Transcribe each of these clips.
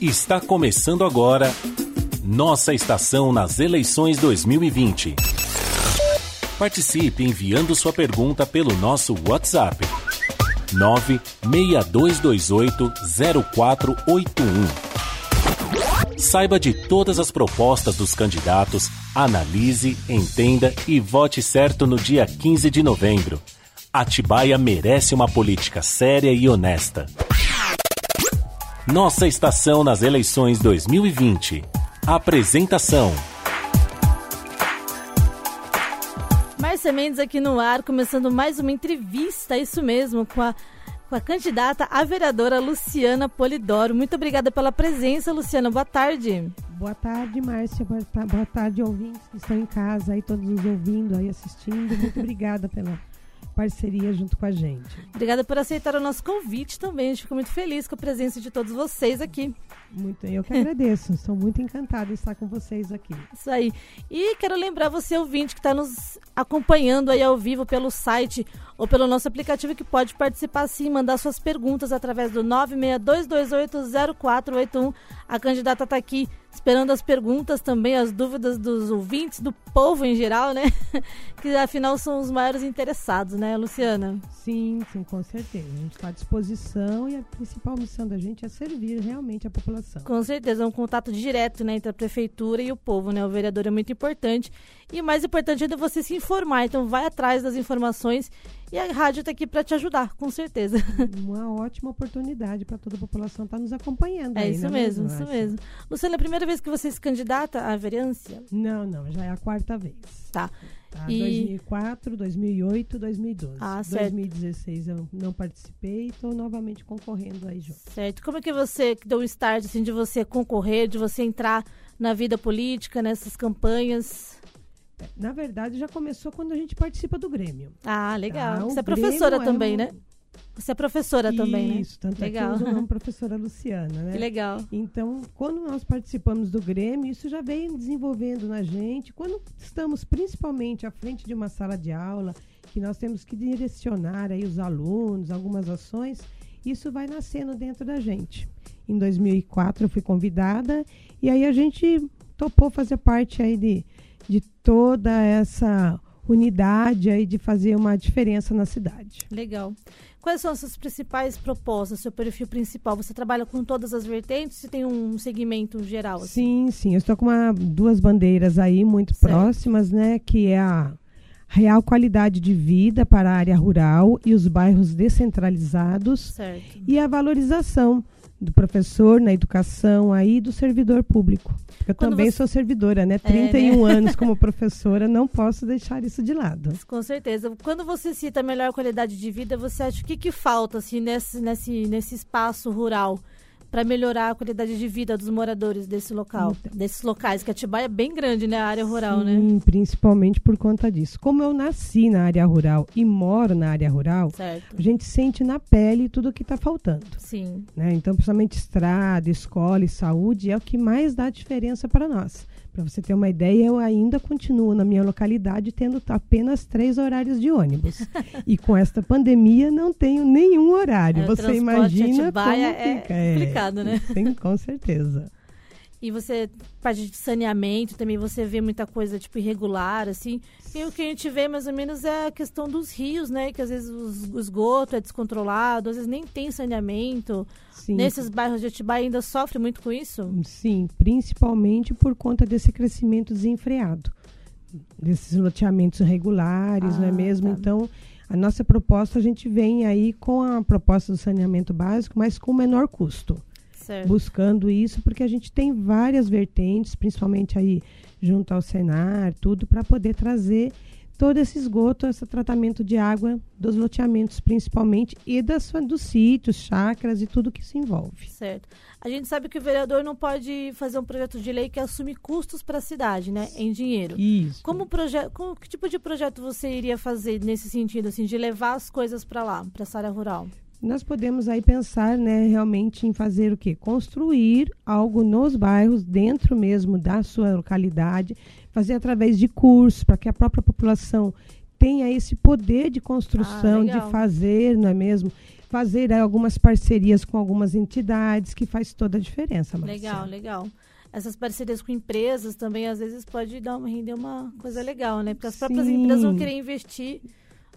Está começando agora Nossa Estação nas eleições 2020. Participe enviando sua pergunta pelo nosso WhatsApp 962280481. Saiba de todas as propostas dos candidatos, analise, entenda e vote certo no dia 15 de novembro. Atibaia merece uma política séria e honesta. Nossa estação nas eleições 2020. Apresentação. Márcia Mendes aqui no ar, começando mais uma entrevista, isso mesmo, com a, com a candidata a vereadora Luciana Polidoro. Muito obrigada pela presença, Luciana. Boa tarde. Boa tarde, Márcia. Boa, boa tarde, ouvintes que estão em casa aí, todos nos ouvindo aí, assistindo. Muito obrigada pela parceria junto com a gente. Obrigada por aceitar o nosso convite também. A gente ficou muito feliz com a presença de todos vocês aqui. Muito, eu que agradeço. Estou muito encantada de estar com vocês aqui. Isso aí. E quero lembrar você, ouvinte, que está nos acompanhando aí ao vivo pelo site ou pelo nosso aplicativo, que pode participar sim, mandar suas perguntas através do 962280481. A candidata está aqui esperando as perguntas também, as dúvidas dos ouvintes, do povo em geral, né? que afinal são os maiores interessados, né, Luciana? Sim, sim, com certeza. A gente está à disposição e a principal missão da gente é servir realmente a população. Com certeza, é um contato direto né, entre a prefeitura e o povo, né? O vereador é muito importante. E o mais importante ainda é você se informar. Então vai atrás das informações e a rádio está aqui para te ajudar, com certeza. Uma ótima oportunidade para toda a população estar tá nos acompanhando. É aí, isso é mesmo, mesmo, isso mesmo. Luciana, é a primeira vez que você se candidata à vereança? Não, não, já é a quarta vez. Tá. Tá, e... 2004, 2008, 2012. Ah, certo. 2016 eu não participei, estou novamente concorrendo aí junto. Certo. Como é que você deu um start assim, de você concorrer, de você entrar na vida política, nessas campanhas? É, na verdade, já começou quando a gente participa do Grêmio. Ah, legal. Tá? Você é professora também, é um... né? Você é professora Isso, também, né? Isso, tanto legal. é que eu uso o nome professora Luciana, né? Que legal. Então, quando nós participamos do Grêmio, isso já vem desenvolvendo na gente. Quando estamos principalmente à frente de uma sala de aula, que nós temos que direcionar aí os alunos, algumas ações, isso vai nascendo dentro da gente. Em 2004 eu fui convidada e aí a gente topou fazer parte aí de, de toda essa unidade aí de fazer uma diferença na cidade. Legal. Quais são as suas principais propostas, seu perfil principal? Você trabalha com todas as vertentes? Você tem um segmento geral? Assim? Sim, sim. Eu estou com uma, duas bandeiras aí muito certo. próximas, né? Que é a real qualidade de vida para a área rural e os bairros descentralizados certo. e a valorização do professor na educação aí do servidor público. Eu Quando também você... sou servidora, né? 31 é, né? anos como professora, não posso deixar isso de lado. Com certeza. Quando você cita melhor qualidade de vida, você acha o que, que falta assim, nesse, nesse, nesse espaço rural? Para melhorar a qualidade de vida dos moradores desse local, então. desses locais, que Atibaia é bem grande, né, a área rural, Sim, né? Sim, principalmente por conta disso. Como eu nasci na área rural e moro na área rural, certo. a gente sente na pele tudo o que está faltando. Sim. Né? Então, principalmente estrada, escola e saúde é o que mais dá diferença para nós. Para você ter uma ideia, eu ainda continuo na minha localidade tendo apenas três horários de ônibus. e com esta pandemia não tenho nenhum horário. É, você imagina como é fica. É complicado, né? Sim, com certeza. E você, parte de saneamento também, você vê muita coisa, tipo, irregular, assim. E o que a gente vê, mais ou menos, é a questão dos rios, né? Que às vezes o esgoto é descontrolado, às vezes nem tem saneamento. Sim. Nesses bairros de Atibaia ainda sofre muito com isso? Sim, principalmente por conta desse crescimento desenfreado. Desses loteamentos irregulares, ah, não é mesmo? Tá. Então, a nossa proposta, a gente vem aí com a proposta do saneamento básico, mas com menor custo certo. buscando isso, porque a gente tem várias vertentes, principalmente aí junto ao Senar, tudo, para poder trazer todo esse esgoto, esse tratamento de água dos loteamentos, principalmente, e das, dos sítios, chácaras e tudo que se envolve. Certo. A gente sabe que o vereador não pode fazer um projeto de lei que assume custos para a cidade, né, em dinheiro. Isso. Como projeto, que tipo de projeto você iria fazer nesse sentido, assim, de levar as coisas para lá, para essa área rural? Nós podemos aí pensar, né, realmente em fazer o quê? Construir algo nos bairros, dentro mesmo da sua localidade, fazer através de cursos, para que a própria população tenha esse poder de construção, ah, de fazer, não é mesmo? fazer aí, algumas parcerias com algumas entidades que faz toda a diferença. Marcia. Legal, legal. Essas parcerias com empresas também, às vezes, pode dar, render uma coisa legal, né? Porque as próprias Sim. empresas vão querer investir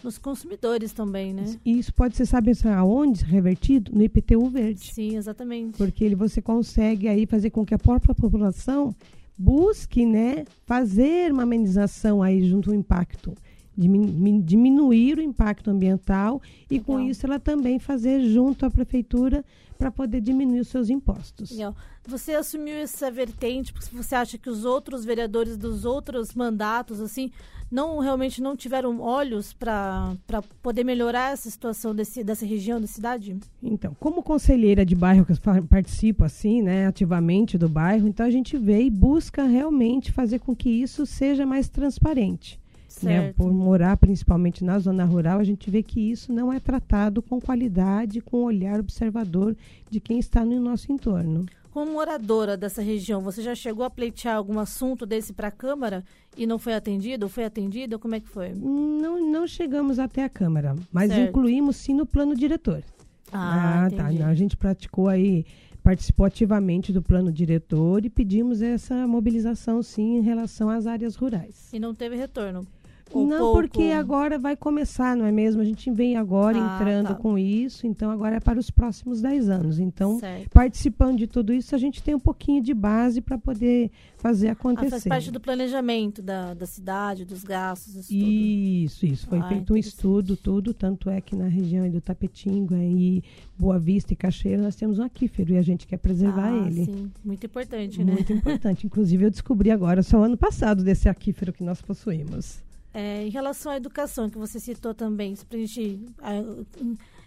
nos consumidores também, né? E isso pode ser, sabe assim, aonde revertido? No IPTU verde. Sim, exatamente. Porque ele, você consegue aí fazer com que a própria população busque, né, fazer uma amenização aí junto ao impacto, diminuir o impacto ambiental e com Legal. isso ela também fazer junto à prefeitura para poder diminuir os seus impostos. Legal. Você assumiu essa vertente porque você acha que os outros vereadores dos outros mandatos, assim, não realmente não tiveram olhos para poder melhorar essa situação desse, dessa região da cidade? Então, como conselheira de bairro que eu participo assim, né, ativamente do bairro, então a gente vê e busca realmente fazer com que isso seja mais transparente. Né? Por morar principalmente na zona rural, a gente vê que isso não é tratado com qualidade, com olhar observador de quem está no nosso entorno. Como moradora dessa região, você já chegou a pleitear algum assunto desse para a Câmara e não foi atendido? Ou foi atendido? Como é que foi? Não, não chegamos até a Câmara, mas Certo. incluímos sim no plano diretor. Ah, tá. entendi. Não, a gente praticou aí, participou ativamente do plano diretor e pedimos essa mobilização sim em relação às áreas rurais. E não teve retorno? Ou não, pouco? porque agora vai começar, não é mesmo? A gente vem agora Ah, entrando tá. com isso, então agora é para os próximos 10 anos. Então, Certo. participando de tudo isso, a gente tem um pouquinho de base para poder fazer Ah, acontecer. faz parte do planejamento da, da cidade, dos gastos, isso tudo. Isso, isso. Foi Ah, feito um estudo, tudo. Tanto é que na região do Tapetinga e Boa Vista e Cachoeira nós temos um aquífero e a gente quer preservar ah, ele. Sim, muito importante, né? Muito importante. Inclusive, eu descobri agora, só ano passado, desse aquífero que nós possuímos. É, em relação à educação, que você citou também, para a gente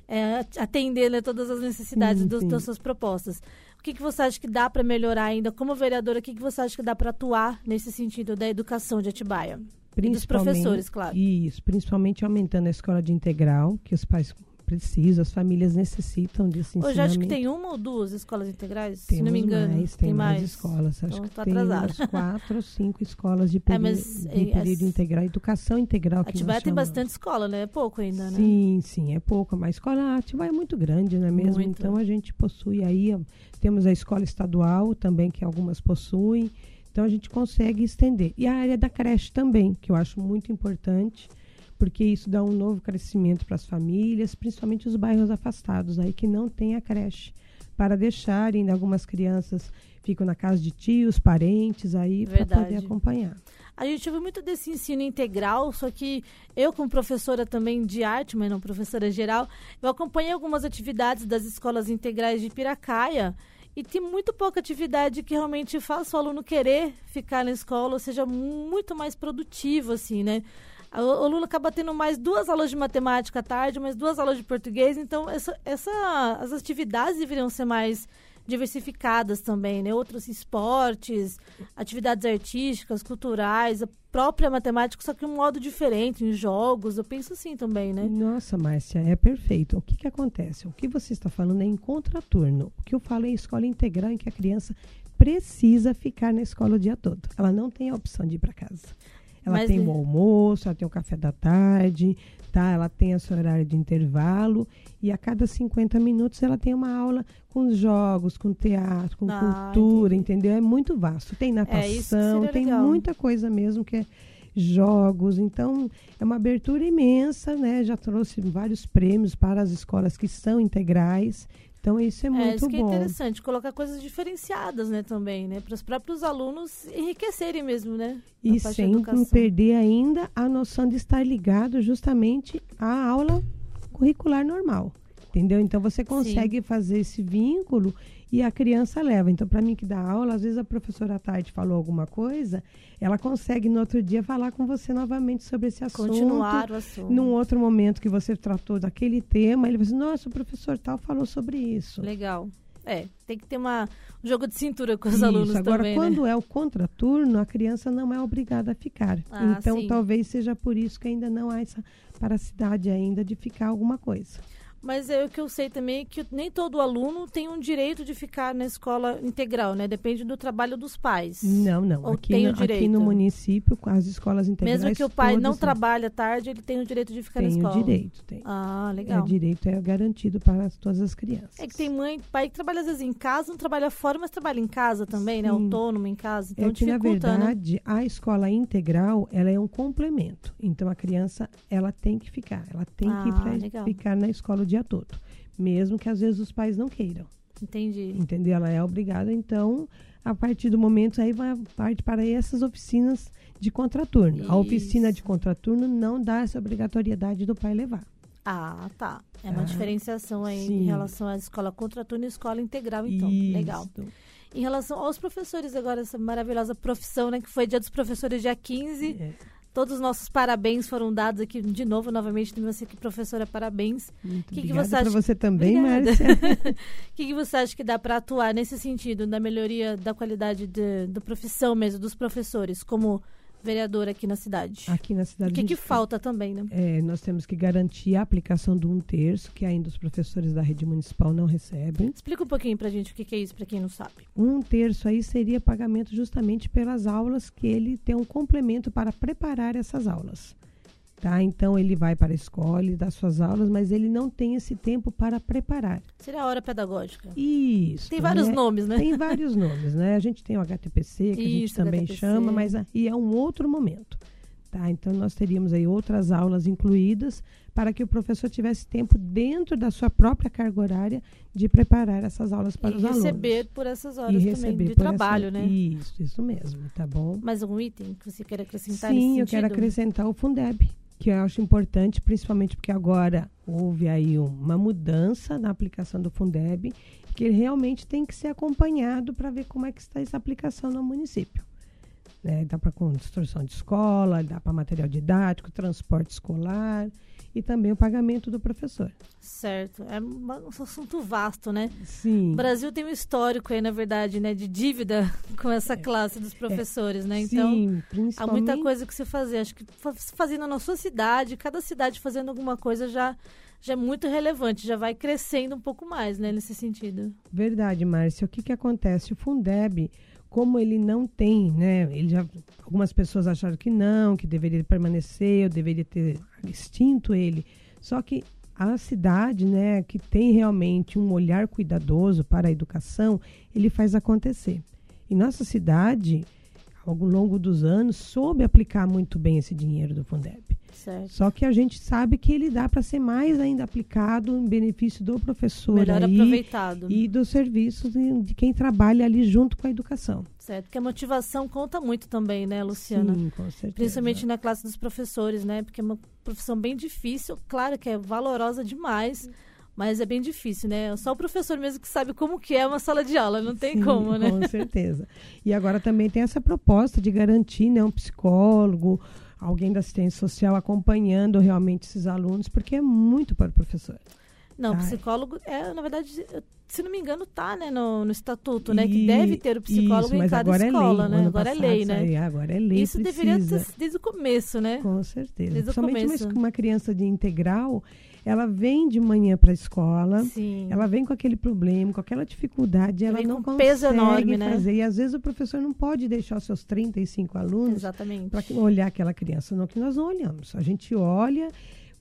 é, atender né, todas as necessidades Sim, dos- sim. das suas propostas. O que, que você acha que dá para melhorar ainda? Como vereadora, o que, que você acha que dá para atuar nesse sentido da educação de Atibaia? E dos professores, claro. Isso, principalmente aumentando a escola de integral, que os pais precisam, as famílias necessitam desse Hoje acho que tem uma ou duas escolas integrais, se Temos não me engano. mais, tem, mais, mais escolas. Acho Então, que tô tem atrasada. umas quatro ou cinco escolas de É, período, mas, de é, período as- integral, educação integral. que Atibaia tem bastante escola, né? É pouco ainda, né? Sim, sim, é pouco. Mas a escola Atibaia é muito grande, não é mesmo? Muito. Então a gente possui aí, temos a escola estadual também, que algumas possuem. Então a gente consegue estender. E a área da creche também, que eu acho muito importante, porque isso dá um novo crescimento para as famílias, principalmente os bairros afastados aí que não tem a creche. Para deixar, ainda algumas crianças ficam na casa de tios, parentes aí, para poder acompanhar. A gente ouve muito desse ensino integral, só que eu, como professora também de arte, mas não professora geral, eu acompanhei algumas atividades das escolas integrais de Piracaia e tem muito pouca atividade que realmente faça o aluno querer ficar na escola, ou seja, muito mais produtivo, assim, né? O aluno acaba tendo mais duas aulas de matemática à tarde, mais duas aulas de português, então essa, essa, as atividades deveriam ser mais diversificadas também, né? Outros esportes, atividades artísticas, culturais, a própria matemática, só que um modo diferente, em jogos. Eu penso assim também, né? Nossa, Márcia, é perfeito. O que, que acontece? O que você está falando é em contraturno. O que eu falo é em escola integral em que a criança precisa ficar na escola o dia todo. Ela não tem a opção de ir para casa. Ela Mas tem o almoço, ela tem o café da tarde, tá? Ela tem a seu horário de intervalo e a cada 50 minutos ela tem uma aula com jogos, com teatro, com Ah, cultura, entendi. entendeu? É muito vasto. Tem É, natação, seria tem legal. muita coisa mesmo que é jogos. Então, é uma abertura imensa, né? Já trouxe vários prêmios para as escolas que são integrais. Então, isso é É, muito isso que é bom. interessante, colocar coisas diferenciadas, né, também, né? Para os próprios alunos enriquecerem mesdo, né? E sem perder ainda a noção de estar ligado justamente à aula curricular normal. Entendeu? Então você consegue fazer esse vínculo e a criança leva. Então, para mim que dá aula, às vezes a professora tarde falou alguma coisa, ela consegue no outro dia falar com você novamente sobre esse assunto. Continuar o assunto. Num outro momento que você tratou daquele tema, ele vai dizer, nossa, o professor tal falou sobre isso. Legal. É, tem que ter uma, um jogo de cintura com os Isso. alunos Agora, também, quando né? é o contraturno, a criança não é obrigada a ficar. Ah, então, sim. talvez seja por isso que ainda não há essa paracidade ainda de ficar alguma coisa. Mas é o que eu sei também é que nem todo aluno tem um direito de ficar na escola integral, né? Depende do trabalho dos pais. Não, não. Ou aqui, tem no, o direito? aqui no município, as escolas integrais. Mesmo que o pai não todas trabalhe à tarde, ele tem o direito de ficar Tem na o escola. direito, tem. Ah, É, legal. o direito é garantido para as- todas as crianças. É que tem mãe, pai que trabalha às vezes em casa, não trabalha fora, mas trabalha em casa também, né? Sim. Autônomo em casa. Então é que, na né? verdade, a escola integral, ela é um complemento. Então, a criança, ela tem que ficar. Ela tem que ir Ah, pra ficar na escola o dia todo. Mesmo que, às vezes, os pais não queiram. Entendi. Entendeu? Ela é obrigada. Então, a partir do momento, aí vai parte para essas oficinas de contraturno. A oficina de Isso. contraturno não dá essa obrigatoriedade do pai levar. Ah, tá. É uma Ah, diferenciação aí sim. em relação à escola contraturno e escola integral, então. Isso. Legal. Em relação aos professores agora, essa maravilhosa profissão, né? Que foi dia dos professores dia 15. É, Todos os nossos parabéns foram dados aqui de novo, novamente, tem você aqui, professora, parabéns. muito Que que você acha- para você também, Obrigada. Márcia. O que, que você acha que dá para atuar nesse sentido, na melhoria da qualidade de, da profissão mesmo, dos professores, como vereadora aqui na cidade? Aqui na cidade o que, que falta também, né? É, nós temos que garantir a aplicação do um terço, que ainda os professores da rede municipal não recebem. Explica um pouquinho pra gente o que, que é isso, pra quem não sabe. Um terço aí seria pagamento justamente pelas aulas que ele tem um complemento para preparar essas aulas. Tá? Então ele vai para a escola, ele dá suas aulas, mas ele não tem esse tempo para preparar. Seria a hora pedagógica. Isso. Tem vários né? nomes, né? Tem vários nomes, né? A gente tem o HTPC, que a gente Isso, também HTPC. chama, mas aí é um outro momento. Tá? Então, nós teríamos aí outras aulas incluídas para que o professor tivesse tempo dentro da sua própria carga horária de preparar essas aulas para e os receber alunos. por essas E horas também, receber de trabalho, essa- né? Isso, isso mesmo, tá bom? Mais algum item que você queira acrescentar Sim, eu quero sentido? acrescentar o Fundeb, que eu acho importante, principalmente porque agora houve aí uma mudança na aplicação do Fundeb, que ele realmente tem que ser acompanhado para ver como é que está essa aplicação no município. Né, dá para construção de escola, dá para material didático, transporte escolar e também o pagamento do professor. Certo. É um assunto vasto, né? Sim. O Brasil tem um histórico aí, na verdade, né, de dívida com essa classe dos professores, né? Então, É. Sim, há principalmente. muita coisa que se fazer. Acho que fa- fazendo na sua cidade, cada cidade fazendo alguma coisa já, já é muito relevante, já vai crescendo um pouco mais, né, nesse sentido. Verdade, Márcia. O que, que acontece? O Fundeb, como ele não tem, né? Ele já, algumas pessoas acharam que não, que deveria permanecer, eu deveria ter extinto ele. Só que a cidade, né, que tem realmente um olhar cuidadoso para a educação, ele faz acontecer. E nossa cidade, ao longo dos anos, soube aplicar muito bem esse dinheiro do Fundeb. Certo. Só que a gente sabe que ele dá para ser mais ainda aplicado em benefício do professor Melhor aí, aproveitado. e dos serviços de, de quem trabalha ali junto com a educação. Certo. Porque a motivação conta muito também, né, Luciana? Sim, com certeza. Principalmente na classe dos professores, né? Porque é uma profissão bem difícil, claro que é valorosa demais, mas é bem difícil, né? Só o professor mesmo que sabe como que é uma sala de aula, não tem Sim, como, né? Com certeza. E agora também tem essa proposta de garantir né, um psicólogo, alguém da assistência social acompanhando realmente esses alunos, porque é muito para o professor. Não, Ai. psicólogo é, na verdade, se não me engano, tá, né, no, no estatuto, né? Que deve ter o psicólogo isso, em cada escola, é lei. né? Agora é passado lei, né? saiu, agora é lei. Isso deveria precisa. ter desde o começo, né? Com certeza. Desde o Principalmente uma, uma criança de integral, ela vem de manhã para a escola, Sim. ela vem com aquele problema, com aquela dificuldade, ela Vem não com um consegue peso enorme, né? fazer. E às vezes o professor não pode deixar os seus 35 alunos para olhar aquela criança, não que nós não olhamos. A gente olha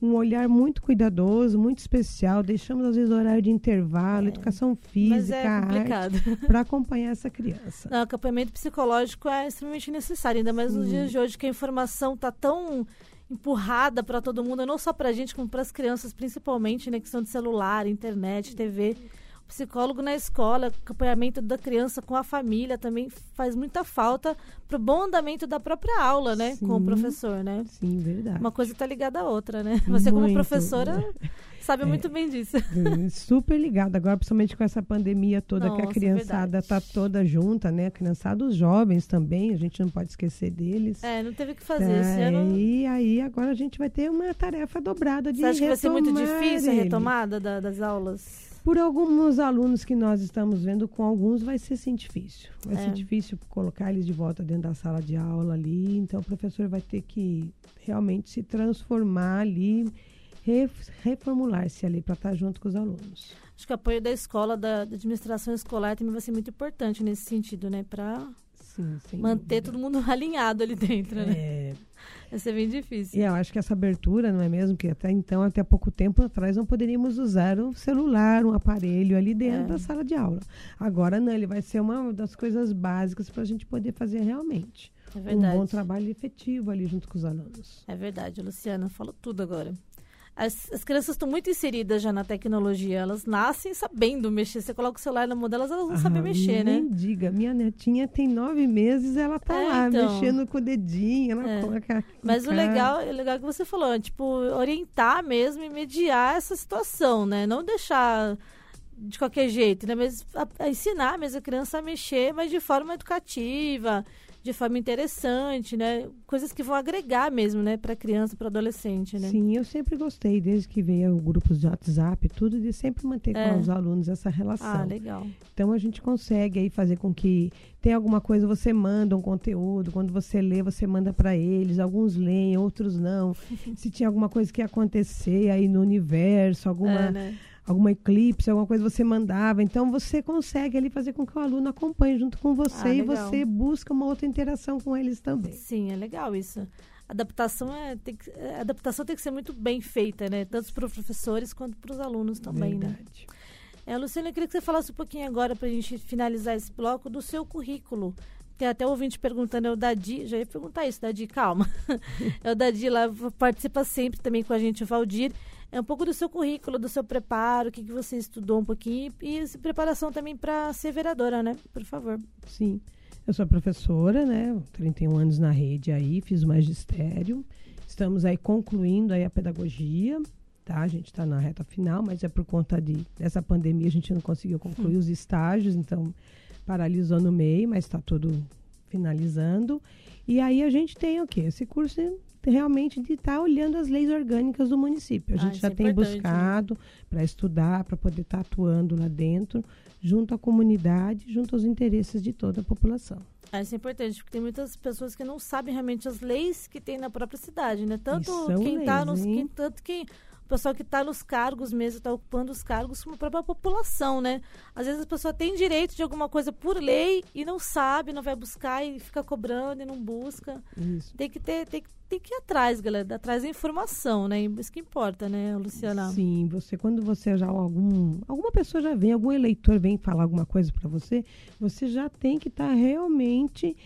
um olhar muito cuidadoso, muito especial, deixamos às vezes horário de intervalo, É. educação Mas física, é para acompanhar essa criança. Não, acompanhamento psicológico é extremamente necessário, ainda mais nos dias de hoje que a informação está tão empurrada para todo mundo, não só para a gente, como para as crianças, principalmente, né, questão de celular, internet, TV. O psicólogo na escola, acompanhamento da criança com a família também faz muita falta para o bom andamento da própria aula, né, com o Sim. professor, né? Sim, verdade. Uma coisa está ligada à outra, né? Você como Muito. professora sabe É. muito bem disso. Hum, Super ligado agora, principalmente com essa pandemia toda que a Nossa, criançada verdade. tá toda junta, né? A criançada, os jovens também, a gente não pode esquecer deles. É, não teve o que fazer. Esse É, ano, E aí agora a gente vai ter uma tarefa dobrada de você acha que vai ser muito difícil a retomada da- das aulas? Por alguns alunos que nós estamos vendo, com alguns vai ser sim difícil. Vai É. ser difícil colocar eles de volta dentro da sala de aula ali. Então o professor vai ter que realmente se transformar ali reformular-se ali para estar junto com os alunos. Acho que o apoio da escola, da, da administração escolar também vai ser muito importante nesse sentido, né? Para manter dúvida. todo mundo alinhado ali dentro, né? É. Vai ser bem difícil. E eu acho que essa abertura, não é mesmo? Que até então, até pouco tempo atrás, não poderíamos usar um celular, um aparelho ali dentro é. da sala de aula. Agora não, ele vai ser uma das coisas básicas para a gente poder fazer realmente. É um bom trabalho efetivo ali junto com os alunos. É verdade, Luciana falou tudo agora. As, as crianças estão muito inseridas já na tecnologia. Elas nascem sabendo mexer. Você coloca o celular na mão delas, elas não ah, sabem mexer, nem né? diga. Minha netinha tem nove meses, ela tá é, lá então, mexendo com o dedinho, ela é. coloca. Mas o legal, o legal é que você falou, tipo, orientar mesmo e mediar essa situação, né? Não deixar de qualquer jeito, né? Mas a, a ensinar mesmo a criança a mexer, mas de forma educativa, de forma interessante, né? Coisas que vão agregar mesmo, né, para criança, para adolescente, né? Sim, eu sempre gostei desde que veio o grupos de WhatsApp, tudo de sempre manter é. com os alunos essa relação. Ah, legal. Então a gente consegue aí fazer com que tem alguma coisa você manda um conteúdo, quando você lê você manda para eles, alguns leem, outros não. Se tinha alguma coisa que ia acontecer aí no universo, alguma é, né? Alguma eclipse, alguma coisa você mandava. Então você consegue ali fazer com que o aluno acompanhe junto com você ah, e você busca uma outra interação com eles também. Sim, é legal isso. Adaptação é, tem que, é, adaptação tem que ser muito bem feita, né? Tanto para os professores quanto para os alunos também, né? Verdade. né? É, Luciana, eu queria que você falasse um pouquinho agora para a gente finalizar esse bloco do seu currículo. Tem até um ouvinte perguntando, é o Dadi, já ia perguntar isso, Dadi, calma. é o Dadi lá, participa sempre também com a gente, o Valdir é um pouco do seu currículo, do seu preparo, o que, que você estudou um pouquinho e preparação também para ser vereadora, né? Por favor. Sim. Eu sou professora, né? 31 anos na rede aí, fiz o magistério. Estamos aí concluindo aí a pedagogia, tá? A gente está na reta final, mas é por conta de, dessa pandemia a gente não conseguiu concluir os estágios, então paralisou no meio, mas está tudo finalizando. E aí a gente tem o quê? Esse curso realmente de estar tá olhando as leis orgânicas do município. A gente ah, já é tem né? buscado né? para estudar, para poder estar tá atuando lá dentro, junto à comunidade, junto aos interesses de toda a população. Ah, isso é importante, porque tem muitas pessoas que não sabem realmente as leis que tem na própria cidade, né? Tanto quem está nos. Quem, tanto quem pessoal que está nos cargos mesmo, está ocupando os cargos como a própria população, né? Às vezes a pessoa tem direito de alguma coisa por lei e não sabe, não vai buscar e fica cobrando e não busca. Isso. Tem que ter, tem, tem que ir atrás, galera, atrás da informação, né? Isso que importa, né, Luciana? Sim, você quando você já algum alguma pessoa já vem, algum eleitor vem falar alguma coisa para você, você já tem que estar tá realmente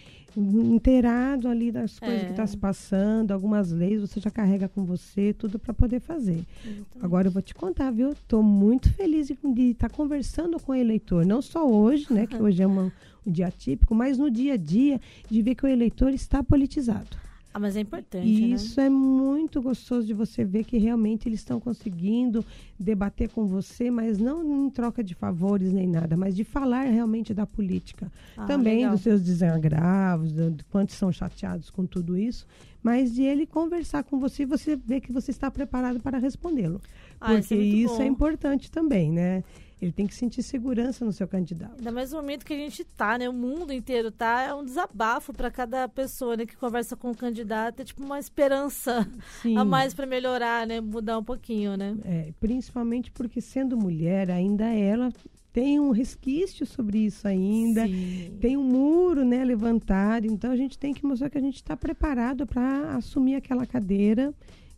inteirado ali das coisas tá é. que está se passando, algumas leis você já carrega com você, tudo para poder fazer. Então. Agora eu vou te contar, viu? Estou muito feliz de estar tá conversando com o eleitor, não só hoje, né, que hoje é uma, um dia típico, mas no dia a dia de ver que o eleitor está politizado. Ah, mas é importante. E né? isso é muito gostoso de você ver que realmente eles estão conseguindo debater com você, mas não em troca de favores nem nada, mas de falar realmente da política. Ah, Também legal. dos seus desagravos, de quantos são chateados com tudo isso, mas de ele conversar com você e você ver que você está preparado para respondê-lo. Ah, Porque isso, é, isso é importante também, né? Ele tem que sentir segurança no seu candidato. Ainda mais no momento que a gente está, né? O mundo inteiro tá. É um desabafo para cada pessoa né, que conversa com o candidato. É tipo uma esperança Sim. a mais para melhorar, né? Mudar um pouquinho, né? É, principalmente porque sendo mulher, ainda ela tem um resquício sobre isso ainda, Sim. tem um muro né, levantado, então a gente tem que mostrar que a gente está preparado para assumir aquela cadeira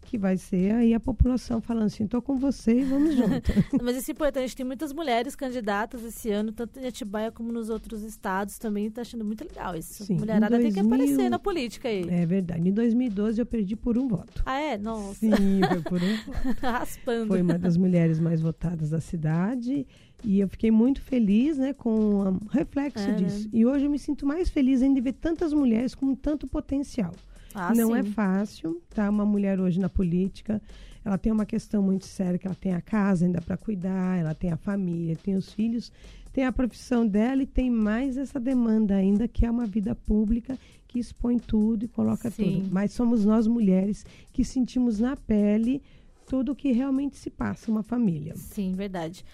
que vai ser aí a população falando assim, estou com você e vamos junto. Mas isso é importante, tem muitas mulheres candidatas esse ano, tanto em Atibaia como nos outros estados também, está achando muito legal isso. Sim, Mulherada 2000, tem que aparecer na política aí. É verdade, em 2012 eu perdi por um voto. Ah é? Nossa. Sim, foi por um voto. Raspando. Foi uma das mulheres mais votadas da cidade e eu fiquei muito feliz né, com o reflexo é, né? disso. Né? E hoje eu me sinto mais feliz ainda de ver tantas mulheres com tanto potencial. Ah, não é sim. é fácil, tá? Uma mulher hoje na política, ela tem uma questão muito séria, que ela tem a casa ainda para cuidar, ela tem a família, tem os filhos, tem a profissão dela e tem mais essa demanda ainda, que é uma vida pública que expõe tudo e coloca sim. tudo. Mas somos nós mulheres que sentimos na pele tudo o que realmente se passa uma família. Sim, verdade.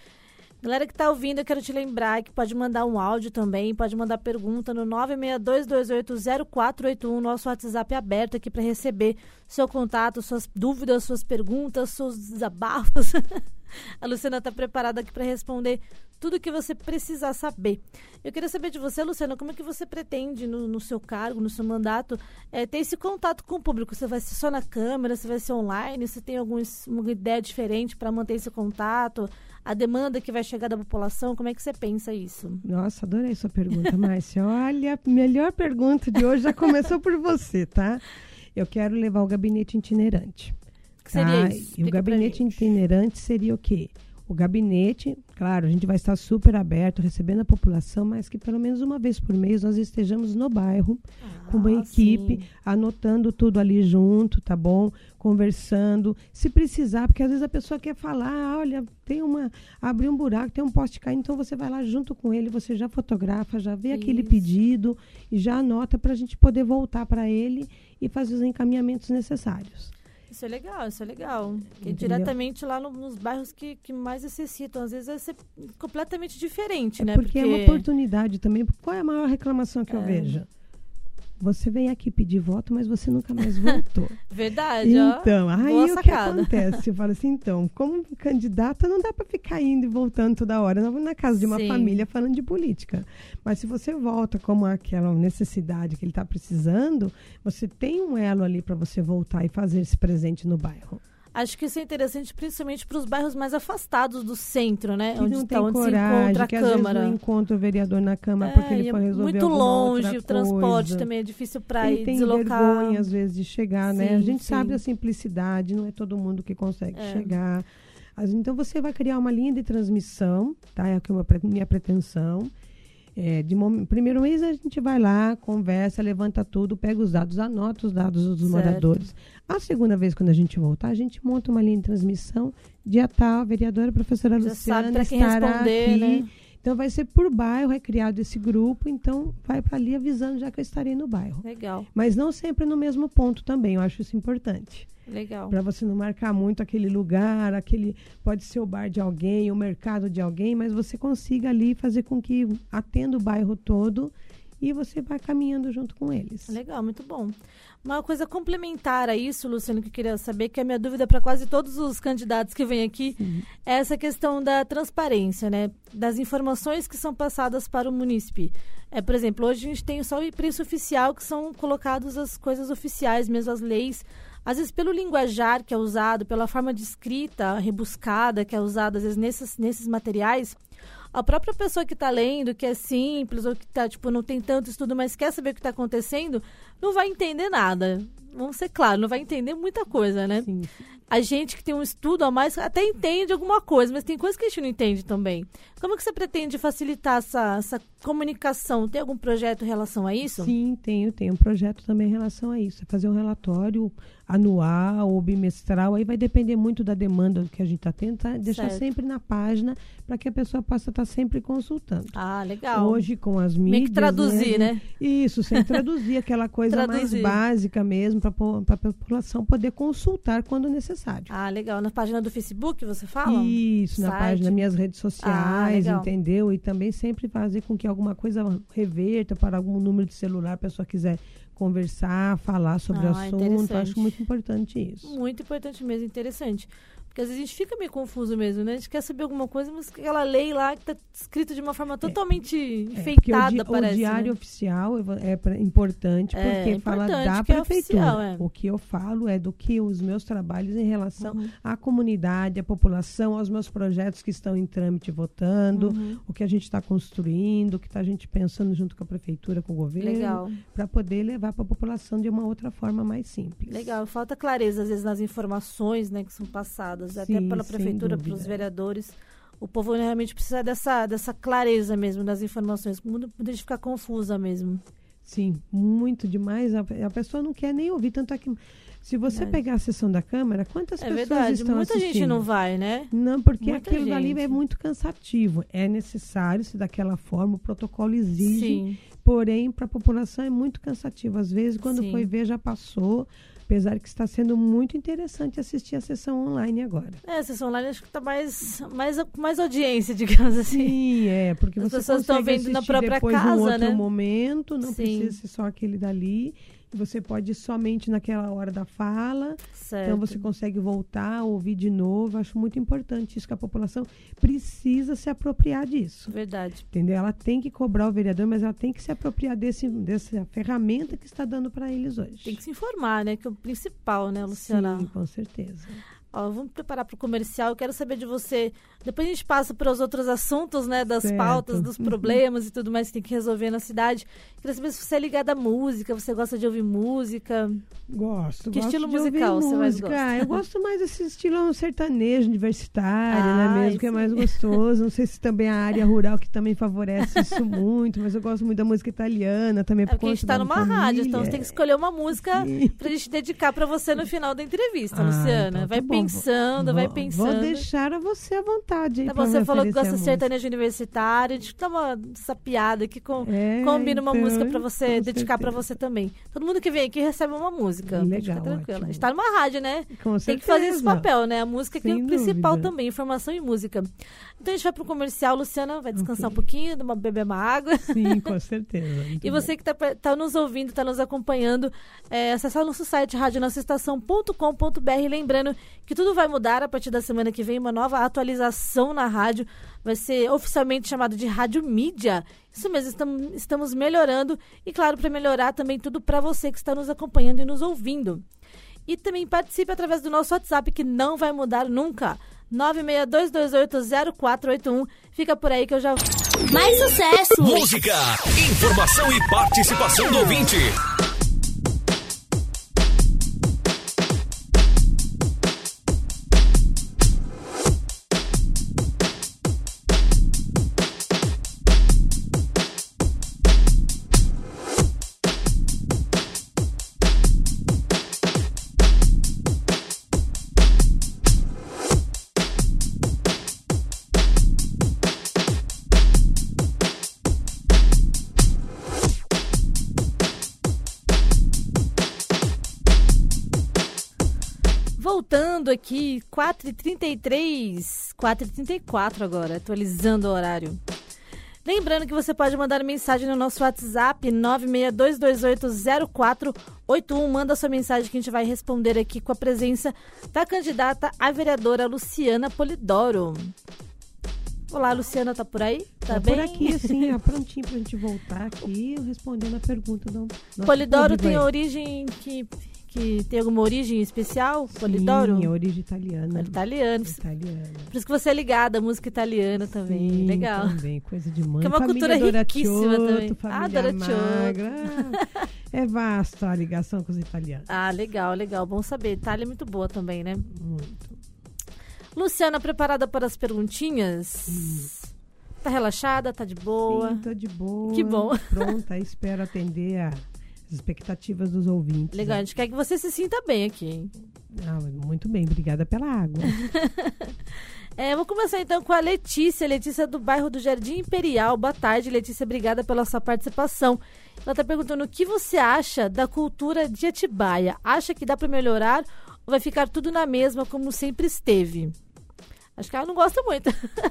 Galera que tá ouvindo, eu quero te lembrar que pode mandar um áudio também, pode mandar pergunta no 962280481, nosso WhatsApp é aberto aqui para receber seu contato, suas dúvidas, suas perguntas, seus desabafos. A Luciana está preparada aqui para responder tudo o que você precisar saber. Eu queria saber de você, Luciana, como é que você pretende, no, no seu cargo, no seu mandato, é, ter esse contato com o público? Você vai ser só na câmera, você vai ser online? Você tem alguma ideia diferente para manter esse contato? A demanda que vai chegar da população, como é que você pensa isso? Nossa, adorei sua pergunta, Márcia. Olha, a melhor pergunta de hoje já começou por você, tá? Eu quero levar o gabinete itinerante. Que seria tá? isso? E o gabinete itinerante seria o quê? O gabinete, claro, a gente vai estar super aberto, recebendo a população, mas que pelo menos uma vez por mês nós estejamos no bairro, ah, com uma equipe, sim. anotando tudo ali junto, tá bom? Conversando. Se precisar, porque às vezes a pessoa quer falar, olha, tem uma. abriu um buraco, tem um poste caindo, então você vai lá junto com ele, você já fotografa, já vê Isso. aquele pedido e já anota para a gente poder voltar para ele e fazer os encaminhamentos necessários. Isso é legal, isso é legal. Porque diretamente lá no, nos bairros que, que mais necessitam. Às vezes vai ser completamente diferente, é né? Porque, porque, é uma oportunidade também. Qual é a maior reclamação que é. eu vejo? Você vem aqui pedir voto, mas você nunca mais voltou. Verdade, Então, ó, aí o que acontece? Eu falo assim, então, como candidata, não dá para ficar indo e voltando toda hora na casa de uma Sim. família falando de política. Mas se você volta como aquela necessidade que ele está precisando, você tem um elo ali para você voltar e fazer esse presente no bairro. Acho que isso é interessante principalmente para os bairros mais afastados do centro, né? Que onde não tá, tem onde coragem, se encontra a que Câmara. Às não encontra o vereador na Câmara é, porque ele foi resolver Muito longe, o transporte coisa. também é difícil para ir tem deslocar. vergonha às vezes de chegar, sim, né? A gente sim. sabe a simplicidade, não é todo mundo que consegue é. chegar. Então você vai criar uma linha de transmissão, tá? É a minha pretensão é, de primeiro mês a gente vai lá, conversa, levanta tudo, pega os dados, anota os dados dos certo. moradores. A segunda vez, quando a gente voltar, a gente monta uma linha de transmissão. Dia tal, a vereadora professora Já Luciana estará aqui. Né? Então vai ser por bairro, é criado esse grupo, então vai para ali avisando já que eu estarei no bairro. Legal. Mas não sempre no mesmo ponto também, eu acho isso importante. Legal. Para você não marcar muito aquele lugar, aquele pode ser o bar de alguém, o mercado de alguém, mas você consiga ali fazer com que atenda o bairro todo e você vai caminhando junto com eles. Legal, muito bom. Uma coisa complementar a isso, Luciano, que eu queria saber, que é a minha dúvida para quase todos os candidatos que vêm aqui, Sim. é essa questão da transparência, né? Das informações que são passadas para o munícipe. É, por exemplo, hoje a gente tem só o preço oficial, que são colocadas as coisas oficiais, mesmo as leis. Às vezes, pelo linguajar que é usado, pela forma de escrita rebuscada que é usada, às vezes, nesses, nesses materiais, a própria pessoa que está lendo, que é simples, ou que tá, tipo, não tem tanto estudo, mas quer saber o que está acontecendo, não vai entender nada. Vamos ser claros, não vai entender muita coisa, né? Sim. A gente que tem um estudo a mais até entende alguma coisa, mas tem coisas que a gente não entende também. Como que você pretende facilitar essa, essa comunicação? Tem algum projeto em relação a isso? Sim, tenho. Tenho um projeto também em relação a isso. É fazer um relatório anual ou bimestral, aí vai depender muito da demanda que a gente está tendo, tá? deixar certo. sempre na página para que a pessoa possa estar tá sempre consultando. Ah, legal. Hoje com as mídias... Tem que traduzir, né? né? Isso, sem traduzir, aquela coisa mais básica mesmo, para a população poder consultar quando necessário. Ah, legal. Na página do Facebook você fala? Isso, Site. na página, das minhas redes ah, sociais, ah, entendeu? E também sempre fazer com que alguma coisa reverta para algum número de celular, a pessoa quiser conversar, falar sobre ah, o assunto. Acho muito importante isso. Muito importante mesmo, interessante. Porque às vezes a gente fica meio confuso mesmo, né? A gente quer saber alguma coisa, mas aquela lei lá que está escrita de uma forma é. totalmente é, enfeitada, é, o, parece. O diário né? oficial é, é importante porque é, fala da é prefeitura. Oficial, o que eu falo é do que os meus trabalhos em relação uhum. à comunidade, à população, aos meus projetos que estão em trâmite votando, uhum. o que a gente está construindo, o que está a gente pensando junto com a prefeitura, com o governo, para poder levar para a população de uma outra forma mais simples. Legal. Falta clareza às vezes nas informações, né, que são passadas Sim, até pela prefeitura, pelos vereadores. O povo realmente precisa dessa, dessa clareza mesmo das informações, muita gente ficar confusa mesmo. Sim, muito demais. A, a, pessoa não quer nem ouvir, tanto é que Se você Verdade. pegar a sessão da Câmara, quantas É pessoas verdade. estão Muita assistindo? gente não vai, né? Não, porque Muita aquilo dali gente. é muito cansativo. É necessário se daquela forma, o protocolo exige, Sim. Porém, para a população é muito cansativo. Às vezes, quando Sim. foi ver, já passou. Apesar que está sendo muito interessante assistir a sessão online agora. É, a sessão online acho que tá mais, mais, mais audiência, digamos assim. Sim, é, porque As você pessoas estão vendo na própria depois casa, num outro né? momento, não Sim. precisa ser só aquele dali. Você pode ir somente naquela hora da fala. Certo. Então você consegue voltar, ouvir de novo. Acho muito importante isso que a população precisa se apropriar disso. Verdade. Entendeu? Ela tem que cobrar o vereador, mas ela tem que se apropriar desse, dessa ferramenta que está dando para eles hoje. Tem que se informar, né? Que é o principal, né, Luciana? Sim, com certeza. Ó, vamos preparar para o comercial. Eu quero saber de você. Depois a gente passa para os outros assuntos, né? Das Certo. pautas, dos Uhum. problemas e tudo mais que tem que resolver na cidade. Queria saber se você é ligada à música, você gosta de ouvir música. Gosto. Que gosto estilo musical você mais música. gosta? Ah, eu gosto mais desse estilo sertanejo, universitário, Ah, né mesmo? Que é mais gostoso. Não sei se também a área rural que também favorece isso muito, mas eu gosto muito da música italiana também. É por porque a gente está numa família. rádio, então você tem que escolher uma música Sim. pra gente dedicar para você no final da entrevista, Ah, Luciana. então tá vai bom. Pensando, vai pensando. Vou deixar a você à vontade. Tá você falou que gosta de sertanejo universitário. A gente dá uma essa piada aqui com. É, Combina uma então, música pra você dedicar pra certeza. você também. Todo mundo que vem aqui recebe uma música. Legal, ficar tranquila. ótimo. A gente tá numa rádio, né? Com Tem que fazer esse certeza. papel, né? A música que é o principal dúvida. também, informação e música. Então a gente vai pro comercial, Luciana vai descansar Ok. um pouquinho, uma- beber uma água. Sim, com certeza. E você que está tá nos ouvindo, está nos acompanhando, é, acessar o nosso site radionossaestação.com.br. Lembrando que tudo vai mudar a partir da semana que vem, uma nova atualização na rádio. Vai ser oficialmente chamado de Rádio Mídia. Isso mesmo, estamos, estamos melhorando. E claro, para melhorar também tudo para você que está nos acompanhando e nos ouvindo. E também participe através do nosso WhatsApp, que não vai mudar nunca. 962280481. Fica por aí que eu já Mais sucesso! Música, informação e participação do ouvinte. Aqui, 4h33, 4h34 agora, atualizando o horário. Lembrando que você pode mandar mensagem no nosso WhatsApp 962280481. Manda sua mensagem que a gente vai responder aqui com a presença da candidata a vereadora Luciana Polidoro. Olá, Luciana, tá por aí? Tá Tá bem? por aqui, assim, ó, prontinho pra gente voltar aqui respondendo a pergunta do Polidoro tem aí. origem que, que tem alguma origem especial? Polidoro? Sim, origem italiana. Italiano. Italiana. Por isso que você é ligada à música italiana também. Sim, Legal. Também, coisa de mãe. Que é uma família cultura Doratiotto, riquíssima também. Ah, Doratiotto. É vasta a ligação com os italianos. Ah, legal, legal. Bom saber. Itália é muito boa também, né? Muito. Luciana, preparada para as perguntinhas? Tá relaxada? Tá de boa? Sim, tô de boa. Que bom. Pronta, espero atender a- expectativas dos ouvintes. Legal, a gente quer que você se sinta bem aqui, hein? Ah, muito bem, obrigada pela água. É, vou começar então com a Letícia. Letícia do bairro do Jardim Imperial. Boa tarde, Letícia. Obrigada pela sua participação. Ela está perguntando o que você acha da cultura de Atibaia. Acha que dá para melhorar ou vai ficar tudo na mesma como sempre esteve? Acho que ela não gosta muito.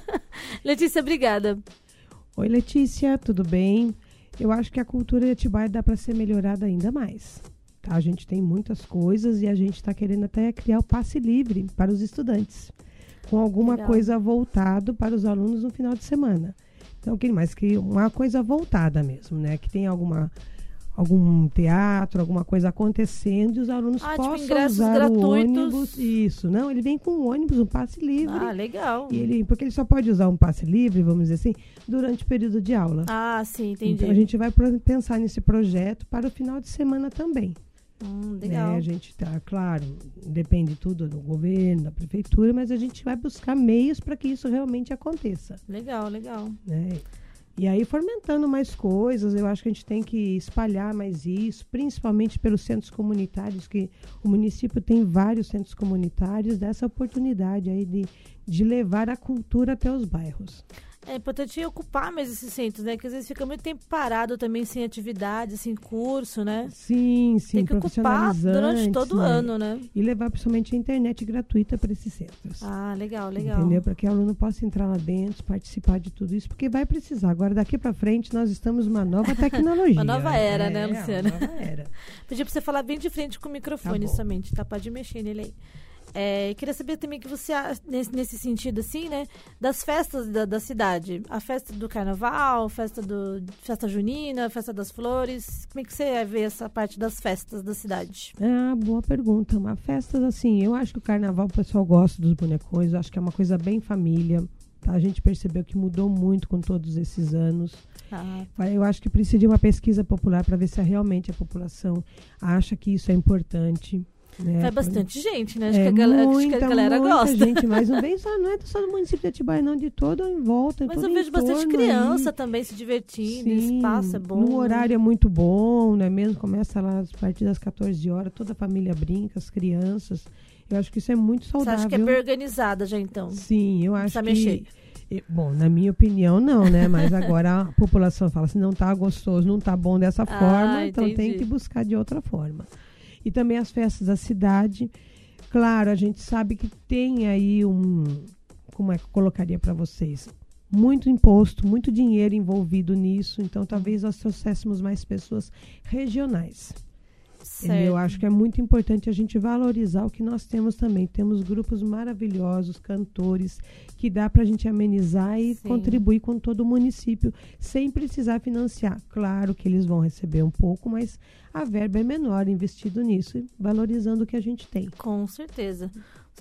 Letícia, obrigada. Oi, Letícia, tudo bem? Eu acho que a cultura de Atibaia dá para ser melhorada ainda mais. Tá? A gente tem muitas coisas e a gente está querendo até criar o passe livre para os estudantes, com alguma Legal. coisa voltado para os alunos no final de semana. Então, que mais que uma coisa voltada mesmo, né? Que tem alguma algum teatro, alguma coisa acontecendo e os alunos Ah, tipo, possam ingressos usar gratuitos. o ônibus. Isso, não, ele vem com um ônibus, um passe livre. Ah, legal. E ele, porque ele só pode usar um passe livre, vamos dizer assim, durante o período de aula. Ah, sim, entendi. Então a gente vai pensar nesse projeto para o final de semana também. Hum, né? legal. A gente tá, claro, depende tudo do governo, da prefeitura, mas a gente vai buscar meios para que isso realmente aconteça. Legal, legal. Né? E aí, fomentando mais coisas, eu acho que a gente tem que espalhar mais isso, principalmente pelos centros comunitários, que o município tem vários centros comunitários, dessa oportunidade aí de, de levar a cultura até os bairros. É importante ocupar mais esses centros, né? Que às vezes fica muito tempo parado também, sem atividade, sem curso, né? Sim, sim. Tem que ocupar durante todo o né? ano, né? E levar principalmente a internet gratuita para esses centros. Ah, legal, legal. Entendeu? Para que o aluno possa entrar lá dentro, participar de tudo isso, porque vai precisar. Agora, daqui para frente, nós estamos numa nova tecnologia. uma nova era, né, é, né, Luciana? Uma nova era. Pedi para você falar bem de frente com o microfone Tá somente, tá? Pode mexer nele aí. É, queria saber também que você, nesse, nesse sentido, assim, né? Das festas da, da, cidade. A festa do carnaval, festa do festa junina, festa das flores. Como é que você vê essa parte das festas da cidade? Ah, boa pergunta. Uma festa, assim, eu acho que o carnaval o pessoal gosta dos bonecões. Eu acho que é uma coisa bem família. Tá? A gente percebeu que mudou muito com todos esses anos. Ah. Eu acho que precisa de uma pesquisa popular para ver se realmente a população acha que isso é importante. Né? Vai bastante gente, né? Acho, é, que, a galera, muita, acho que a galera muita gosta. gente, mas não, vem só, não é só do município de Atibaia, não, de todo em volta. Mas eu vejo bastante criança aí. também se divertindo, Sim, espaço é bom. No horário é muito bom, né? Mesmo começa lá a partir das 14 horas, toda a família brinca, as crianças. Eu acho que isso é muito saudável. Você acha que é bem organizada já então? Sim, eu acho Precisa que. Mexer. Bom, na minha opinião, não, né? Mas agora a população fala assim, não tá gostoso, não tá bom dessa ah, forma, então tem que buscar de outra forma e também as festas da cidade. Claro, a gente sabe que tem aí um. Como é que eu colocaria para vocês? Muito imposto, muito dinheiro envolvido nisso, então talvez nós trouxéssemos mais pessoas regionais. Certo. Eu acho que é muito importante a gente valorizar o que nós temos também. Temos grupos maravilhosos, cantores, que dá para a gente amenizar e Sim. contribuir com todo o município, sem precisar financiar. Claro que eles vão receber um pouco, mas a verba é menor investido nisso, valorizando o que a gente tem. Com certeza